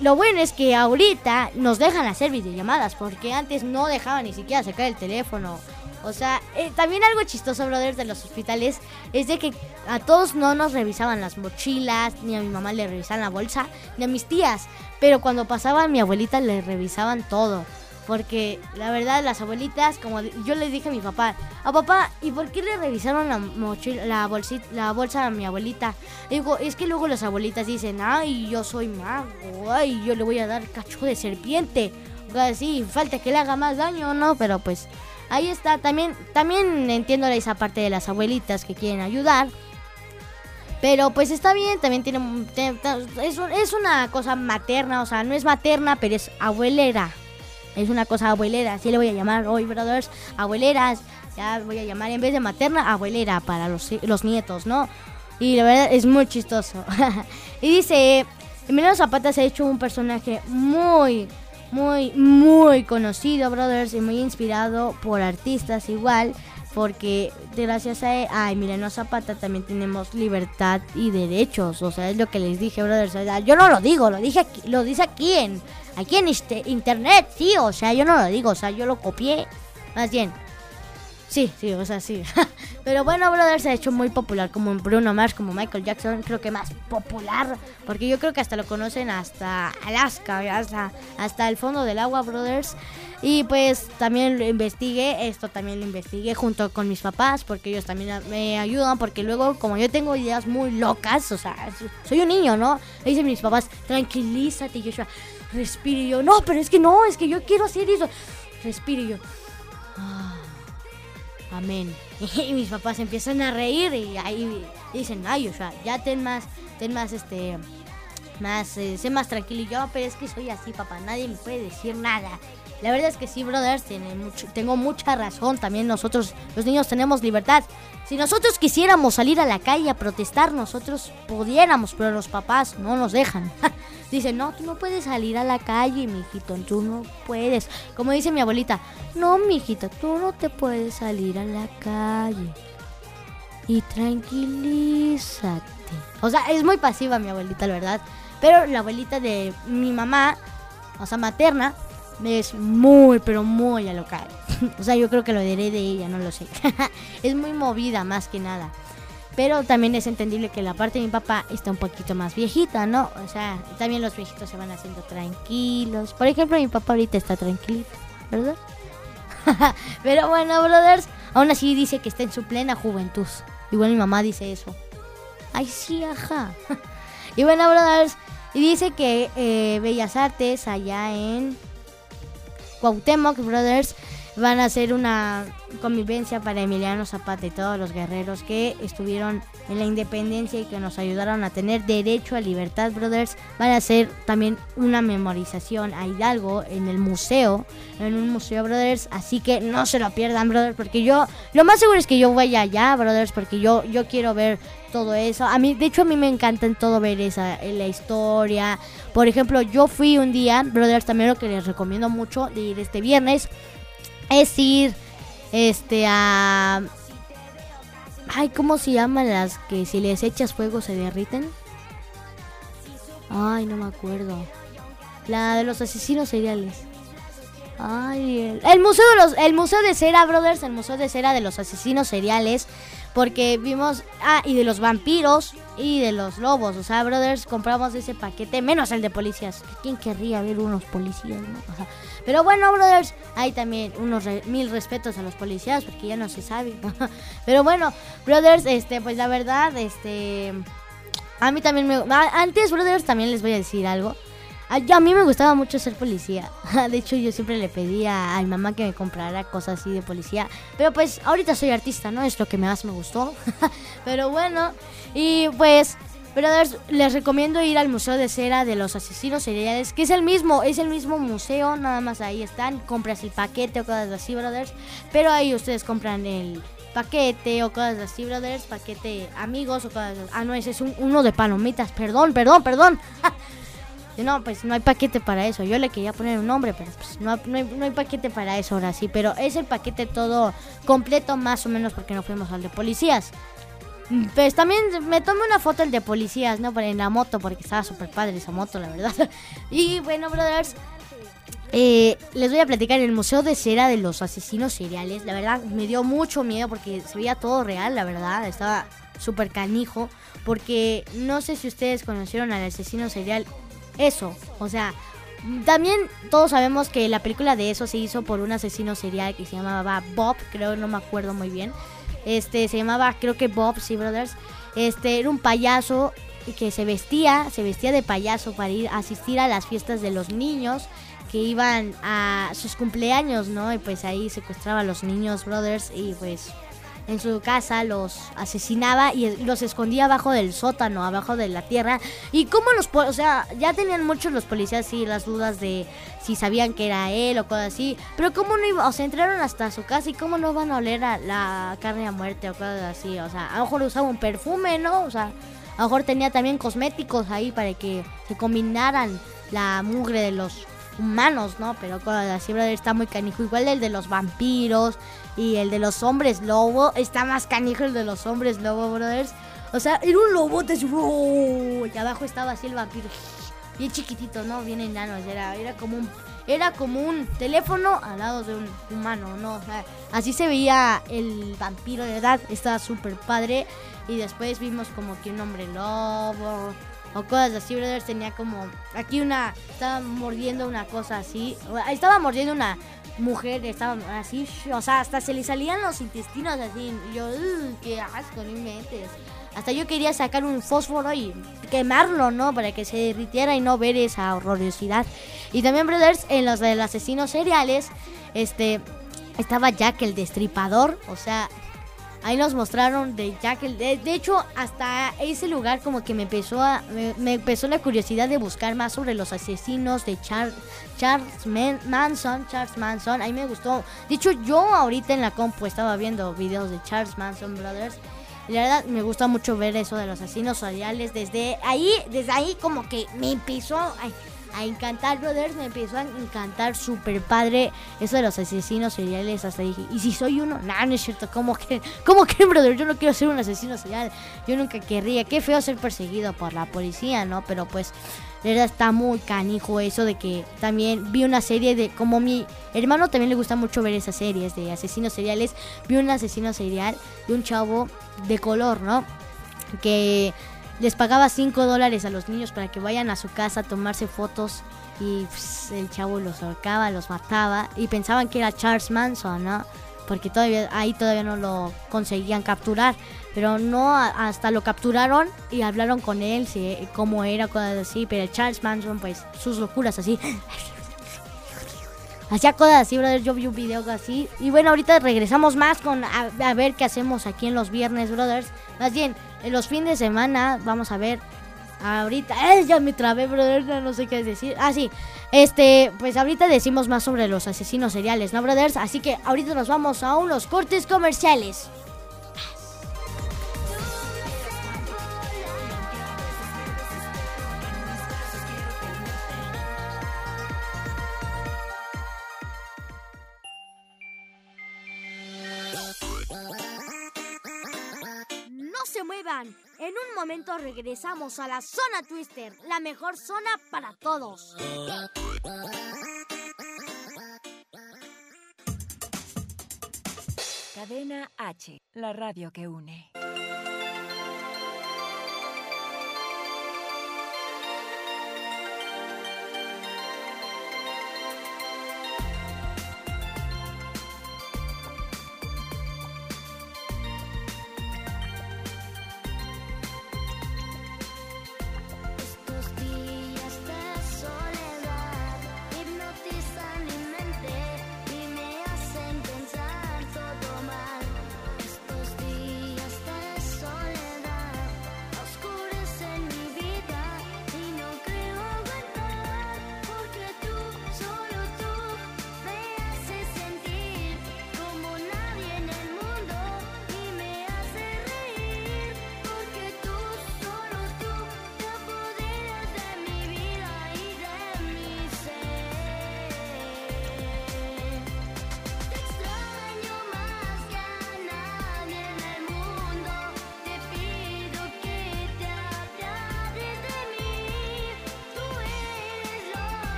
Speaker 2: lo bueno es que ahorita nos dejan hacer videollamadas, porque antes no dejaban ni siquiera sacar el teléfono o sea, eh, también algo chistoso, brothers, de los hospitales es de que a todos no nos revisaban las mochilas, ni a mi mamá le revisaban la bolsa, ni a mis tías. Pero cuando pasaba a mi abuelita le revisaban todo. Porque la verdad, las abuelitas, como yo les dije a mi papá, a papá, ¿y por qué le revisaron la mochila, la, bolsita, la bolsa a mi abuelita? digo, es que luego las abuelitas dicen, ay, yo soy mago, ay, yo le voy a dar cacho de serpiente. O sea, sí, falta que le haga más daño, ¿no? Pero pues ahí está. También, también entiendo esa parte de las abuelitas que quieren ayudar. Pero pues está bien, también tiene, es, es una cosa materna, o sea, no es materna, pero es abuelera. Es una cosa abuelera, así le voy a llamar hoy, brothers, abueleras. Ya voy a llamar en vez de materna, abuelera para los, los nietos, ¿no? Y la verdad es muy chistoso. y dice, Emiliano Zapata se ha hecho un personaje muy, muy, muy conocido, brothers, y muy inspirado por artistas igual porque gracias a, Emiliano Zapata también tenemos libertad y derechos, o sea, es lo que les dije, brothers, yo no lo digo, lo dije aquí, lo dice aquí en aquí en este internet, sí, o sea, yo no lo digo, o sea, yo lo copié, más bien. Sí, sí, o sea, sí. Pero bueno, Brothers se ha hecho muy popular como Bruno Mars, como Michael Jackson, creo que más popular, porque yo creo que hasta lo conocen hasta Alaska, hasta, hasta el fondo del agua, Brothers. Y pues también lo investigué, esto también lo investigué junto con mis papás, porque ellos también me ayudan, porque luego como yo tengo ideas muy locas, o sea, soy un niño, ¿no? Le dicen mis papás, tranquilízate, Joshua, respire. Y yo, no, pero es que no, es que yo quiero hacer eso. Respire yo, amén. Y mis papás empiezan a reír y ahí dicen, ay, o sea, ya ten más, ten más, este, más, eh, sé más tranquilo. Y yo, pero es que soy así, papá, nadie me puede decir nada. La verdad es que sí, brothers, mucho, tengo mucha razón. También nosotros, los niños, tenemos libertad. Si nosotros quisiéramos salir a la calle a protestar, nosotros pudiéramos, pero los papás no nos dejan. Dicen, no, tú no puedes salir a la calle, mijito, tú no puedes. Como dice mi abuelita, no, mijito, tú no te puedes salir a la calle. Y tranquilízate. O sea, es muy pasiva mi abuelita, la verdad. Pero la abuelita de mi mamá, o sea, materna, es muy, pero muy alocada. o sea, yo creo que lo diré de ella, no lo sé. es muy movida más que nada. Pero también es entendible que la parte de mi papá está un poquito más viejita, ¿no? O sea, también los viejitos se van haciendo tranquilos. Por ejemplo, mi papá ahorita está tranquilo, ¿verdad? Pero bueno, brothers, aún así dice que está en su plena juventud. Igual mi mamá dice eso. Ay, sí, ajá. y bueno, brothers, y dice que eh, Bellas Artes allá en Cuauhtémoc Brothers van a hacer una convivencia para Emiliano Zapata y todos los guerreros que estuvieron en la independencia y que nos ayudaron a tener derecho a libertad, brothers. Van a hacer también una memorización a Hidalgo en el museo, en un museo, brothers. Así que no se lo pierdan, brothers, porque yo, lo más seguro es que yo vaya allá, brothers, porque yo, yo quiero ver todo eso. A mí, de hecho, a mí me encanta en todo ver esa, la historia. Por ejemplo, yo fui un día, brothers, también lo que les recomiendo mucho de ir este viernes es ir, este, a... Ay, ¿cómo se llaman las que si les echas fuego se derriten? Ay, no me acuerdo. La de los asesinos seriales. Ay, el, el museo de los, el museo de cera, brothers, el museo de cera de los asesinos seriales porque vimos, ah, y de los vampiros y de los lobos. O sea, brothers, compramos ese paquete, menos el de policías. ¿Quién querría ver unos policías, no? pero bueno, brothers, hay también unos mil respetos a los policías, porque ya no se sabe. pero bueno, brothers, este, pues la verdad, este. A mí también me. Antes, brothers, también les voy a decir algo. A, mí me gustaba mucho ser policía. De hecho, yo siempre le pedía a mi mamá que me comprara cosas así de policía. Pero pues ahorita soy artista, ¿no? Es lo que más me gustó. Pero bueno, y pues, brothers, les recomiendo ir al Museo de Cera de los Asesinos Seriales, que es el mismo, es el mismo museo, nada más ahí están. Compras el paquete o cosas así, brothers. Pero ahí ustedes compran el paquete o cosas así, brothers. Paquete amigos o cosas así. Ah, no, ese es uno de palomitas. Perdón, perdón, perdón. No, pues no hay paquete para eso. Yo le quería poner un nombre, pero pues no, hay, paquete para eso ahora sí. Pero es el paquete todo completo, más o menos, porque no fuimos al de policías. Pues también me tomé una foto el de policías, ¿no? En la moto, porque estaba súper padre esa moto, la verdad. Y bueno, brothers, eh, les voy a platicar el Museo de Cera de los Asesinos Seriales. La verdad, me dio mucho miedo porque se veía todo real, la verdad. Estaba súper canijo. Porque no sé si ustedes conocieron al asesino serial eso, o sea, también todos sabemos que la película de eso se hizo por un asesino serial que se llamaba Bob, creo, no me acuerdo muy bien. Este, se llamaba, creo que Bob, sí, Brothers. Este, era un payaso que se vestía, se vestía de payaso para ir a asistir a las fiestas de los niños que iban a sus cumpleaños, ¿no? Y pues ahí secuestraba a los niños, brothers, y pues en su casa los asesinaba y los escondía abajo del sótano, abajo de la tierra. Y cómo los, o sea, ya tenían muchos los policías sí las dudas de si sabían que era él o cosas así, pero cómo no iba, o sea, entraron hasta su casa y cómo no van a oler a la carne a muerte o cosas así, o sea, a lo mejor usaba un perfume, ¿no? O sea, a lo mejor tenía también cosméticos ahí para que se combinaran la mugre de los humanos, ¿no? Pero cosas así, brother, está muy canijo. Igual el de los vampiros, y el de los hombres lobo está más canijo el de los hombres lobo, brothers. O sea, era un lobote y abajo estaba así el vampiro. Bien chiquitito, ¿no? Bien enano. Era, era como un. Era como un teléfono al lado de un humano, ¿no? O sea, así se veía el vampiro de verdad. Estaba súper padre. Y después vimos como que un hombre lobo. O cosas así, brothers. Tenía como. Aquí una. Estaba mordiendo una cosa así. Estaba mordiendo una mujer estaba así, o sea, hasta se le salían los intestinos así. Yo, qué asco, no metes. Hasta yo quería sacar un fósforo y quemarlo, ¿no? Para que se derritiera y no ver esa horrorosidad. Y también, brothers, en los del asesinos seriales, este, estaba Jack el Destripador, o sea, Ahí nos mostraron de Jack. De, de, hecho, hasta ese lugar como que me empezó a, me, empezó la curiosidad de buscar más sobre los asesinos de Charles Manson. Charles Manson. Ahí me gustó. De hecho, yo ahorita en la compu estaba viendo videos de Charles Manson Brothers. La verdad me gusta mucho ver eso de los asesinos seriales. Desde ahí, desde ahí como que me empezó a encantar, brothers. Me empezó a encantar súper padre eso de los asesinos seriales. Hasta dije, ¿y si soy uno? Nah, no es cierto. ¿Cómo que, cómo que, brother? Yo no quiero ser un asesino serial. Yo nunca querría. Qué feo ser perseguido por la policía, ¿no? Pero pues, de verdad está muy canijo eso de que también vi una serie de. Como mi hermano también le gusta mucho ver esas series de asesinos seriales. Vi un asesino serial de un chavo de color, ¿no? Que les pagaba 5 dólares a los niños para que vayan a su casa a tomarse fotos y pues, el chavo los ahorcaba, los mataba y pensaban que era Charles Manson, ¿no? Porque todavía ahí todavía no lo conseguían capturar, pero no hasta lo capturaron y hablaron con él, si, cómo era, cosas así, pero Charles Manson pues sus locuras así. Hacía cosas así, brother. Yo vi un video así. Y bueno, ahorita regresamos más con a, ver qué hacemos aquí en los viernes, brothers. Más bien, en los fines de semana, vamos a ver. Ahorita, eh, ya me trabé, brother, no sé qué decir. Ah, sí. Este, pues ahorita decimos más sobre los asesinos seriales, ¿no, brothers? Así que ahorita nos vamos a unos cortes comerciales. Momento regresamos a la zona Twister, la mejor zona para todos.
Speaker 1: Cadena H, la radio que une.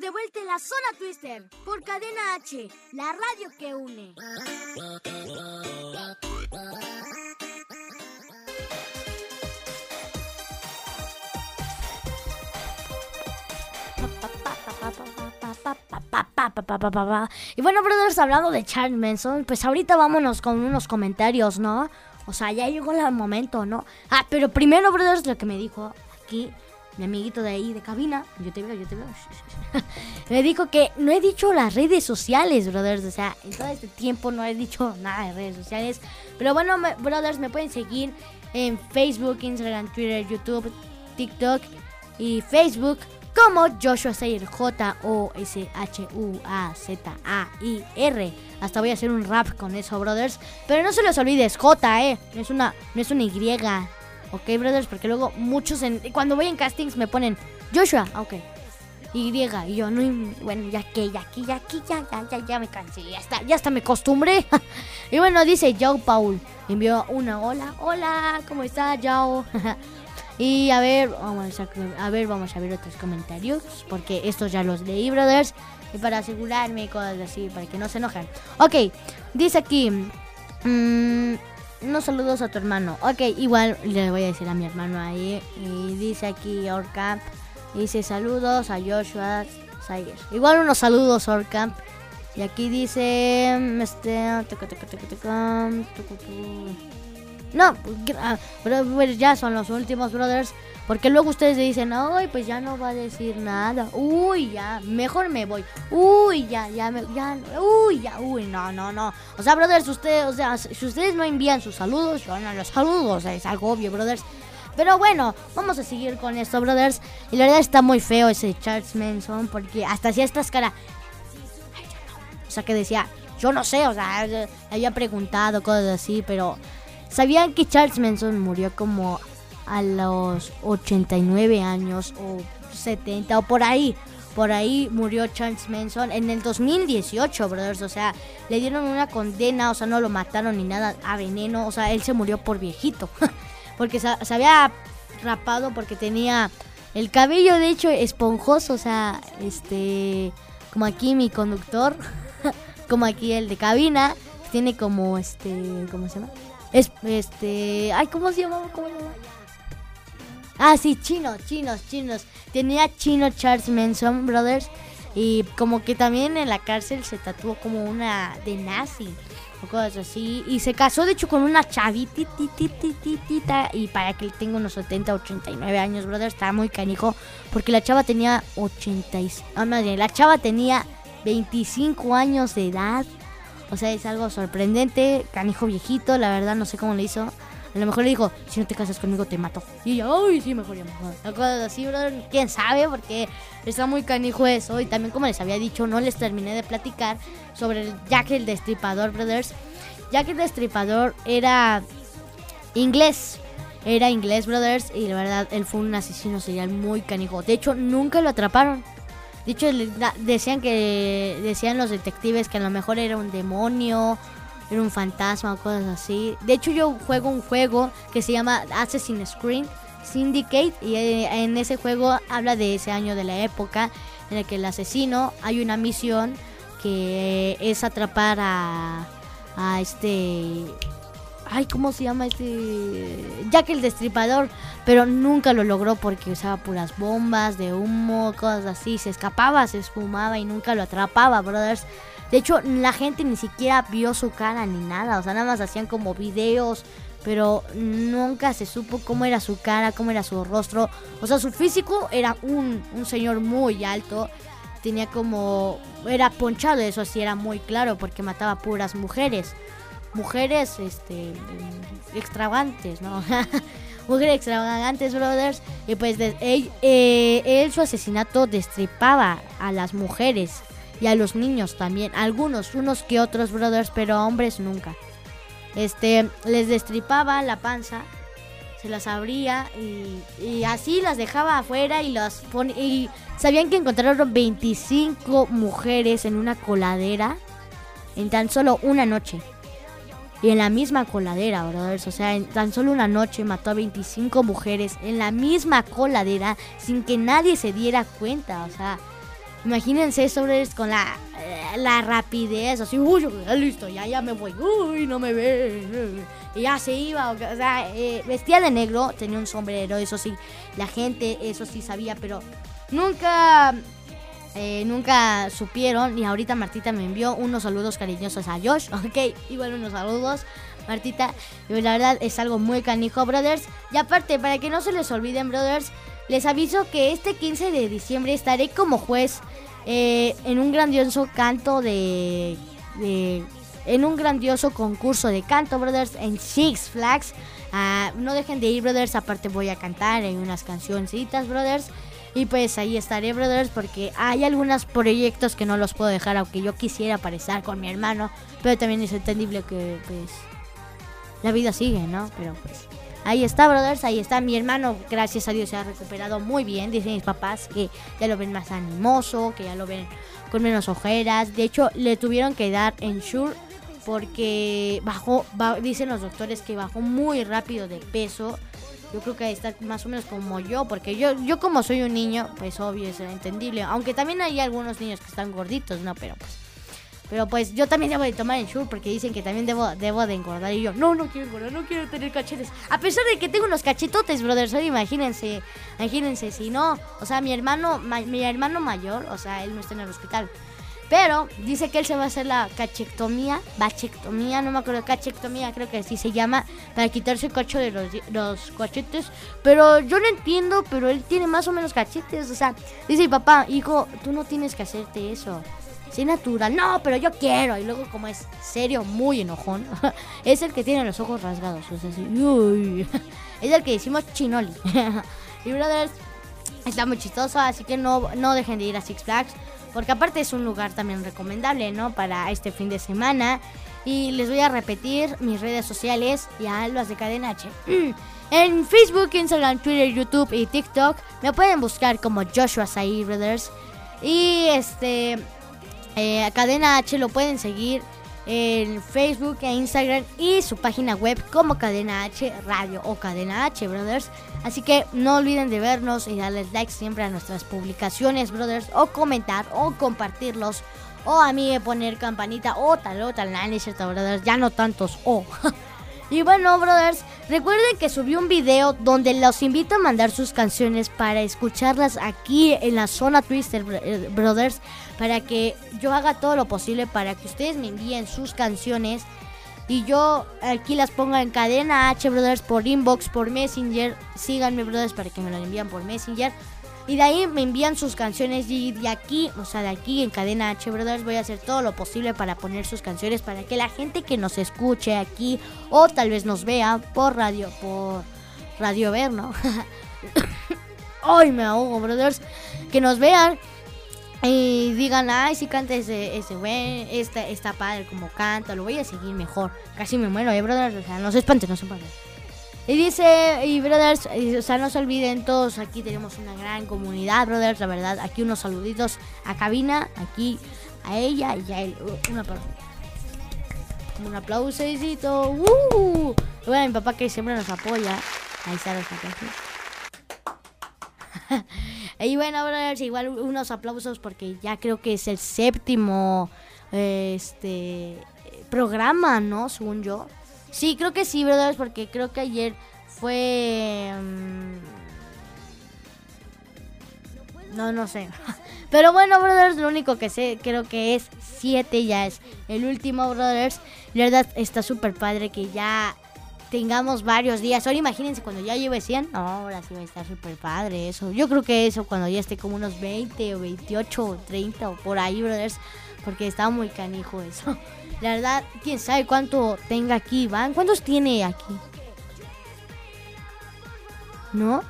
Speaker 2: De vuelta en la zona Twister por Cadena H, la radio que une. Y bueno, brothers, hablando de Charles Manson, pues ahorita vámonos con unos comentarios, ¿no? O sea, ya llegó el momento, ¿no? Ah, pero primero, brothers, lo que me dijo aquí mi amiguito de ahí de cabina, yo te veo, yo te veo, me dijo que no he dicho las redes sociales, brothers. O sea, en todo este tiempo no he dicho nada de redes sociales. Pero bueno, brothers, me pueden seguir en Facebook, Instagram, Twitter, YouTube, TikTok y Facebook como Joshua Sayer, J-O-S-H-U-A-Z-A-I-R. Hasta voy a hacer un rap con eso, brothers. Pero no se los olvides, J, eh. No es una, no es una Y. ¿ok, brothers? Porque luego muchos, en, cuando voy en castings me ponen Joshua, ah, ok. Y, y yo, no, bueno, ya que, ya aquí, ya aquí, ya, ya, ya, ya me cansé, ya está, ya hasta me acostumbré. y bueno, dice Joe Paul, envió una hola, hola, ¿cómo está, Joe? y a ver, vamos a, a ver, vamos a ver otros comentarios, porque estos ya los leí, brothers, y para asegurarme cosas así, para que no se enojen. Ok, dice aquí, mmm, unos saludos a tu hermano. Ok, igual le voy a decir a mi hermano ahí. Y dice aquí Orcamp. Dice saludos a Joshua Sayers. Igual unos saludos Orcamp. Y aquí dice... Este... No, pero ya son los últimos brothers. Porque luego ustedes dicen, ay, pues ya no va a decir nada. Uy, ya, mejor me voy. Uy, ya, ya, me, ya, uy, ya, uy, no, no, no. O sea, brothers, ustedes, o sea, si ustedes no envían sus saludos, yo no los saludo, o sea, es algo obvio, brothers. Pero bueno, vamos a seguir con esto, brothers. Y la verdad está muy feo ese Charles Manson, porque hasta hacía estas caras. O sea, que decía, yo no sé, o sea, había preguntado cosas así, pero ¿sabían que Charles Manson murió como a los 89 años o 70 o por ahí. Por ahí murió Charles Manson en el 2018, brothers. O sea, le dieron una condena, o sea, no lo mataron ni nada a veneno. O sea, él se murió por viejito. porque se, había rapado porque tenía el cabello, de hecho, esponjoso. O sea, este, como aquí mi conductor, como aquí el de cabina, tiene como este, ¿cómo se llama? Es, este, ay, ¿cómo se llama? ¿Cómo se llama? Ah, sí, chinos, chinos, chinos. Tenía chino Charles Manson Brothers. Y como que también en la cárcel se tatuó como una de nazi o cosas así. Y se casó de hecho con una chavitititititita. Y para que él tenga unos 70, 89 años, brother, estaba muy canijo. Porque la chava tenía 86. Ah, madre, la chava tenía 25 años de edad. O sea, es algo sorprendente. Canijo viejito, la verdad, no sé cómo le hizo. A lo mejor le dijo, si no te casas conmigo te mato. Y yo, uy, sí, mejor ya mejor. Cosas así, brother. Quién sabe, porque está muy canijo eso. Y también, como les había dicho, no les terminé de platicar sobre el Jack el Destripador, brothers. Jack el Destripador era inglés. Era inglés, brothers. Y la verdad, él fue un asesino serial muy canijo. De hecho, nunca lo atraparon. De hecho, decían que decían los detectives que a lo mejor era un demonio era un fantasma o cosas así. De hecho, yo juego un juego que se llama Assassin's Creed Syndicate y eh, en ese juego habla de ese año de la época en el que el asesino hay una misión que es atrapar a, a este ay cómo se llama este Jack el destripador pero nunca lo logró porque usaba puras bombas de humo cosas así se escapaba se esfumaba y nunca lo atrapaba brothers de hecho, la gente ni siquiera vio su cara ni nada. O sea, nada más hacían como videos. Pero nunca se supo cómo era su cara, cómo era su rostro. O sea, su físico era un, un señor muy alto. Tenía como... Era ponchado, eso sí era muy claro, porque mataba puras mujeres. Mujeres, este... Extravagantes, ¿no? mujeres extravagantes, brothers. Y pues él, eh, él, su asesinato destripaba a las mujeres y a los niños también. Algunos, unos que otros brothers, pero a hombres nunca. Este, les destripaba la panza, se las abría y, así las dejaba afuera y las ponía. Y sabían que encontraron 25 mujeres en una coladera en tan solo una noche. Y en la misma coladera, brothers. O sea, en tan solo una noche mató a 25 mujeres en la misma coladera sin que nadie se diera cuenta. O sea, imagínense eso, con la, eh, la rapidez. Así, uy, listo, ya, ya me voy. Uy, no me ve. Y ya se iba. O sea, eh, vestía de negro, tenía un sombrero, eso sí. La gente, eso sí sabía, pero nunca eh, nunca supieron y ahorita Martita me envió unos saludos cariñosos a Josh, ok, igual unos saludos. Martita, la verdad es algo muy canijo, brothers. Y aparte, para que no se les olviden, brothers, les aviso que este 15 de diciembre estaré como juez eh, en un grandioso canto de, en un grandioso concurso de canto, brothers, en Six Flags. Ah, no dejen de ir, brothers. Aparte voy a cantar en unas cancioncitas, brothers. Y pues ahí estaré, brothers, porque hay algunos proyectos que no los puedo dejar, aunque yo quisiera aparecer con mi hermano. Pero también es entendible que, pues, la vida sigue, ¿no? Pero pues, ahí está, brothers, ahí está. Mi hermano, gracias a Dios, se ha recuperado muy bien. Dicen mis papás que ya lo ven más animoso, que ya lo ven con menos ojeras. De hecho, le tuvieron que dar en Shure porque bajó, dicen los doctores que bajó muy rápido de peso yo creo que está más o menos como yo, porque yo, yo como soy un niño, pues obvio es entendible. Aunque también hay algunos niños que están gorditos, ¿no? Pero pues, pero pues yo también debo de tomar el Shure porque dicen que también debo, debo de engordar. Y yo, no, no quiero engordar, no quiero tener cachetes. A pesar de que tengo unos cachetotes, brothers, imagínense, imagínense, si no, o sea, mi hermano, mi hermano mayor, o sea, él no está en el hospital. Pero dice que él se va a hacer la cachectomía, bachectomía, no me acuerdo, cachectomía creo que así se llama, para quitarse el cacho de los, los cachetes. Pero yo no entiendo, pero él tiene más o menos cachetes. O sea, dice papá, hijo, tú no tienes que hacerte eso. Sé natural. No, pero yo quiero. Y luego como es serio, muy enojón, es el que tiene los ojos rasgados. O sea, es el que decimos chinoli. y brothers, está muy chistoso, así que no, no dejen de ir a Six Flags porque aparte es un lugar también recomendable, ¿no? Para este fin de semana. Y les voy a repetir mis redes sociales, ya las de Cadena H. En Facebook, Instagram, Twitter, YouTube y TikTok me pueden buscar como Joshua Sai Brothers. Y este, eh, Cadena H lo pueden seguir en Facebook e Instagram y su página web como Cadena H Radio o Cadena H Brothers. Así que no olviden de vernos y darles like siempre a nuestras publicaciones, brothers, o comentar o compartirlos. O a mí poner campanita o tal o tal, nada, cierto, brothers, ya no tantos o. y bueno, brothers, recuerden que subí un video donde los invito a mandar sus canciones para escucharlas aquí en la zona Twister, eh, brothers para que yo haga todo lo posible para que ustedes me envíen sus canciones y yo aquí las ponga en cadena H Brothers por inbox, por Messenger. Síganme Brothers para que me lo envíen por Messenger. Y de ahí me envían sus canciones y de aquí, o sea, de aquí en cadena H Brothers voy a hacer todo lo posible para poner sus canciones para que la gente que nos escuche aquí o tal vez nos vea por radio, por radio ver, ¿no? Ay, me ahogo, brothers. Que nos vean y digan, ay, si canta ese, ese güey, está, está padre como canta, lo voy a seguir mejor. Casi me muero, eh, brothers, o sea, no se espanten, no se espanten. Y dice, y brothers, o sea, no se olviden todos, aquí tenemos una gran comunidad, brothers, la verdad, aquí unos saluditos a Cabina, aquí a ella y a él. Un aplauso. Un aplausecito. Uh. Bueno, mi papá que siempre nos apoya. Ahí está. Y bueno, brothers, igual unos aplausos porque ya creo que es el séptimo este programa, ¿no? Según yo. Sí, creo que sí, brothers, porque creo que ayer fue... Mm, no, no sé. Pero bueno, brothers, lo único que sé, creo que es 7 ya es el último, brothers. La verdad está súper padre que ya tengamos varios días. Ahora imagínense cuando ya lleve 100. ahora sí va a estar súper padre eso. Yo creo que eso cuando ya esté como unos 20 o 28 o 30 o por ahí, brothers. Porque está muy canijo eso. La verdad, quién sabe cuánto tenga aquí, Iván. ¿Cuántos tiene aquí? ¿No?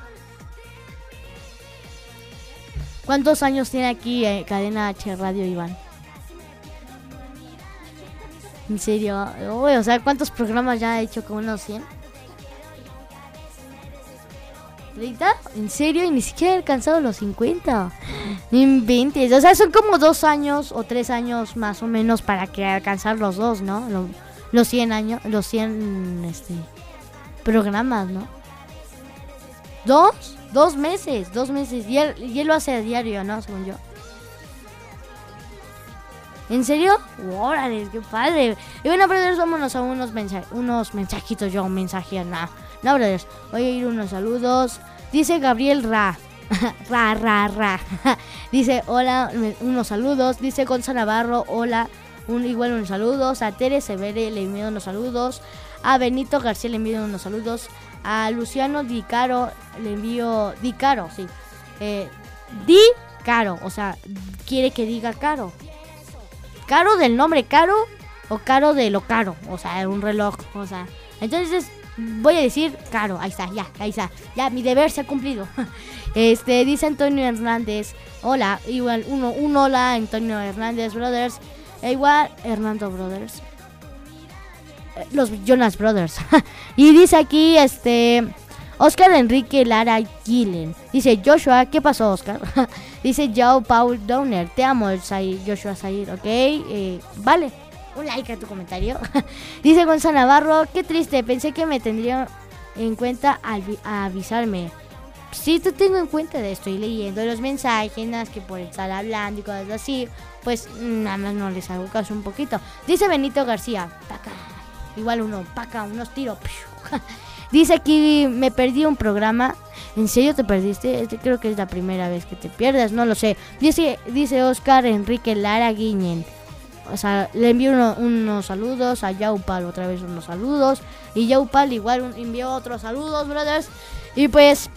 Speaker 2: ¿Cuántos años tiene aquí eh, Cadena H Radio, Iván? En serio. O sea, ¿cuántos programas ya ha hecho? ¿Como unos 100? ¿30? ¿En serio? Y ni siquiera he alcanzado los 50. No inventes. O sea, son como dos años o tres años más o menos para que alcanzar los dos, ¿no? Lo- los 100 años, los 100 este, programas, ¿no? ¿Dos? Dos meses, dos meses. Y él, y él lo hace a diario, ¿no? Según yo. ¿En serio? Órale, qué padre. Y bueno, brothers, vámonos a unos, mensa- unos mensajitos. Yo, mensajes, no. No, brothers. Voy a ir unos saludos. Dice Gabriel Ra. ra, ra, ra. Dice, hola, unos saludos. Dice Gonzalo Navarro, hola. Igual unos saludos. A Tere Severe le envío unos saludos. A Benito García le envío unos saludos. A Luciano Di Caro le envío. Di Caro, sí. Eh, Di Caro, o sea, quiere que diga Caro. Caro del nombre caro o caro de lo caro, o sea, un reloj, o sea. Entonces voy a decir caro, ahí está, ya, ahí está. Ya mi deber se ha cumplido. Este dice Antonio Hernández, hola, igual uno un hola Antonio Hernández Brothers, e igual Hernando Brothers. Eh, Los Jonas Brothers. y dice aquí este Oscar Enrique Lara Gillen. Dice Joshua, ¿qué pasó, Oscar? Dice Joe Paul Downer, te amo, Joshua Zahir, ¿ok? Eh, vale, un like a tu comentario. Dice Gonzalo Navarro, qué triste, pensé que me tendría en cuenta al avisarme. Sí, te tengo en cuenta de estoy leyendo los mensajes, que por estar hablando y cosas así, pues nada más no les hago caso un poquito. Dice Benito García, paca, igual uno, paca, unos tiros. Dice aquí, me perdí un programa. ¿En serio te perdiste? Este creo que es la primera vez que te pierdas, no lo sé. Dice, dice Oscar Enrique Lara Guiñen. O sea, le uno- unos saludos a Yaupal, otra vez unos saludos. Y Yaupal igual envió otros saludos, brothers. Y pues,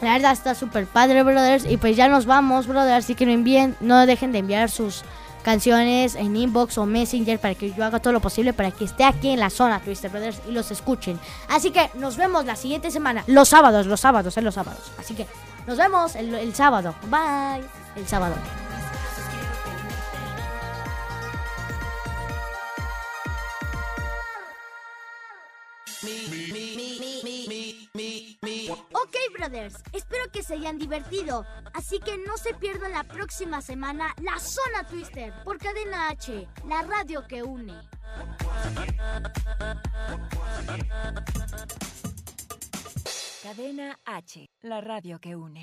Speaker 2: la verdad está súper padre, brothers. Y pues ya nos vamos, brothers. Así que no envíen, no dejen de enviar sus canciones en inbox o messenger para que yo haga todo lo posible para que esté aquí en la zona Twister Brothers y los escuchen. Así que nos vemos la siguiente semana, los sábados, los sábados, en los sábados. Así que nos vemos el sábado. Bye. El sábado. Ok, brothers, espero que se hayan divertido. Así que no se pierdan la próxima semana la Zona Twister por Cadena H, la radio que une.
Speaker 1: Cadena H, la radio que une.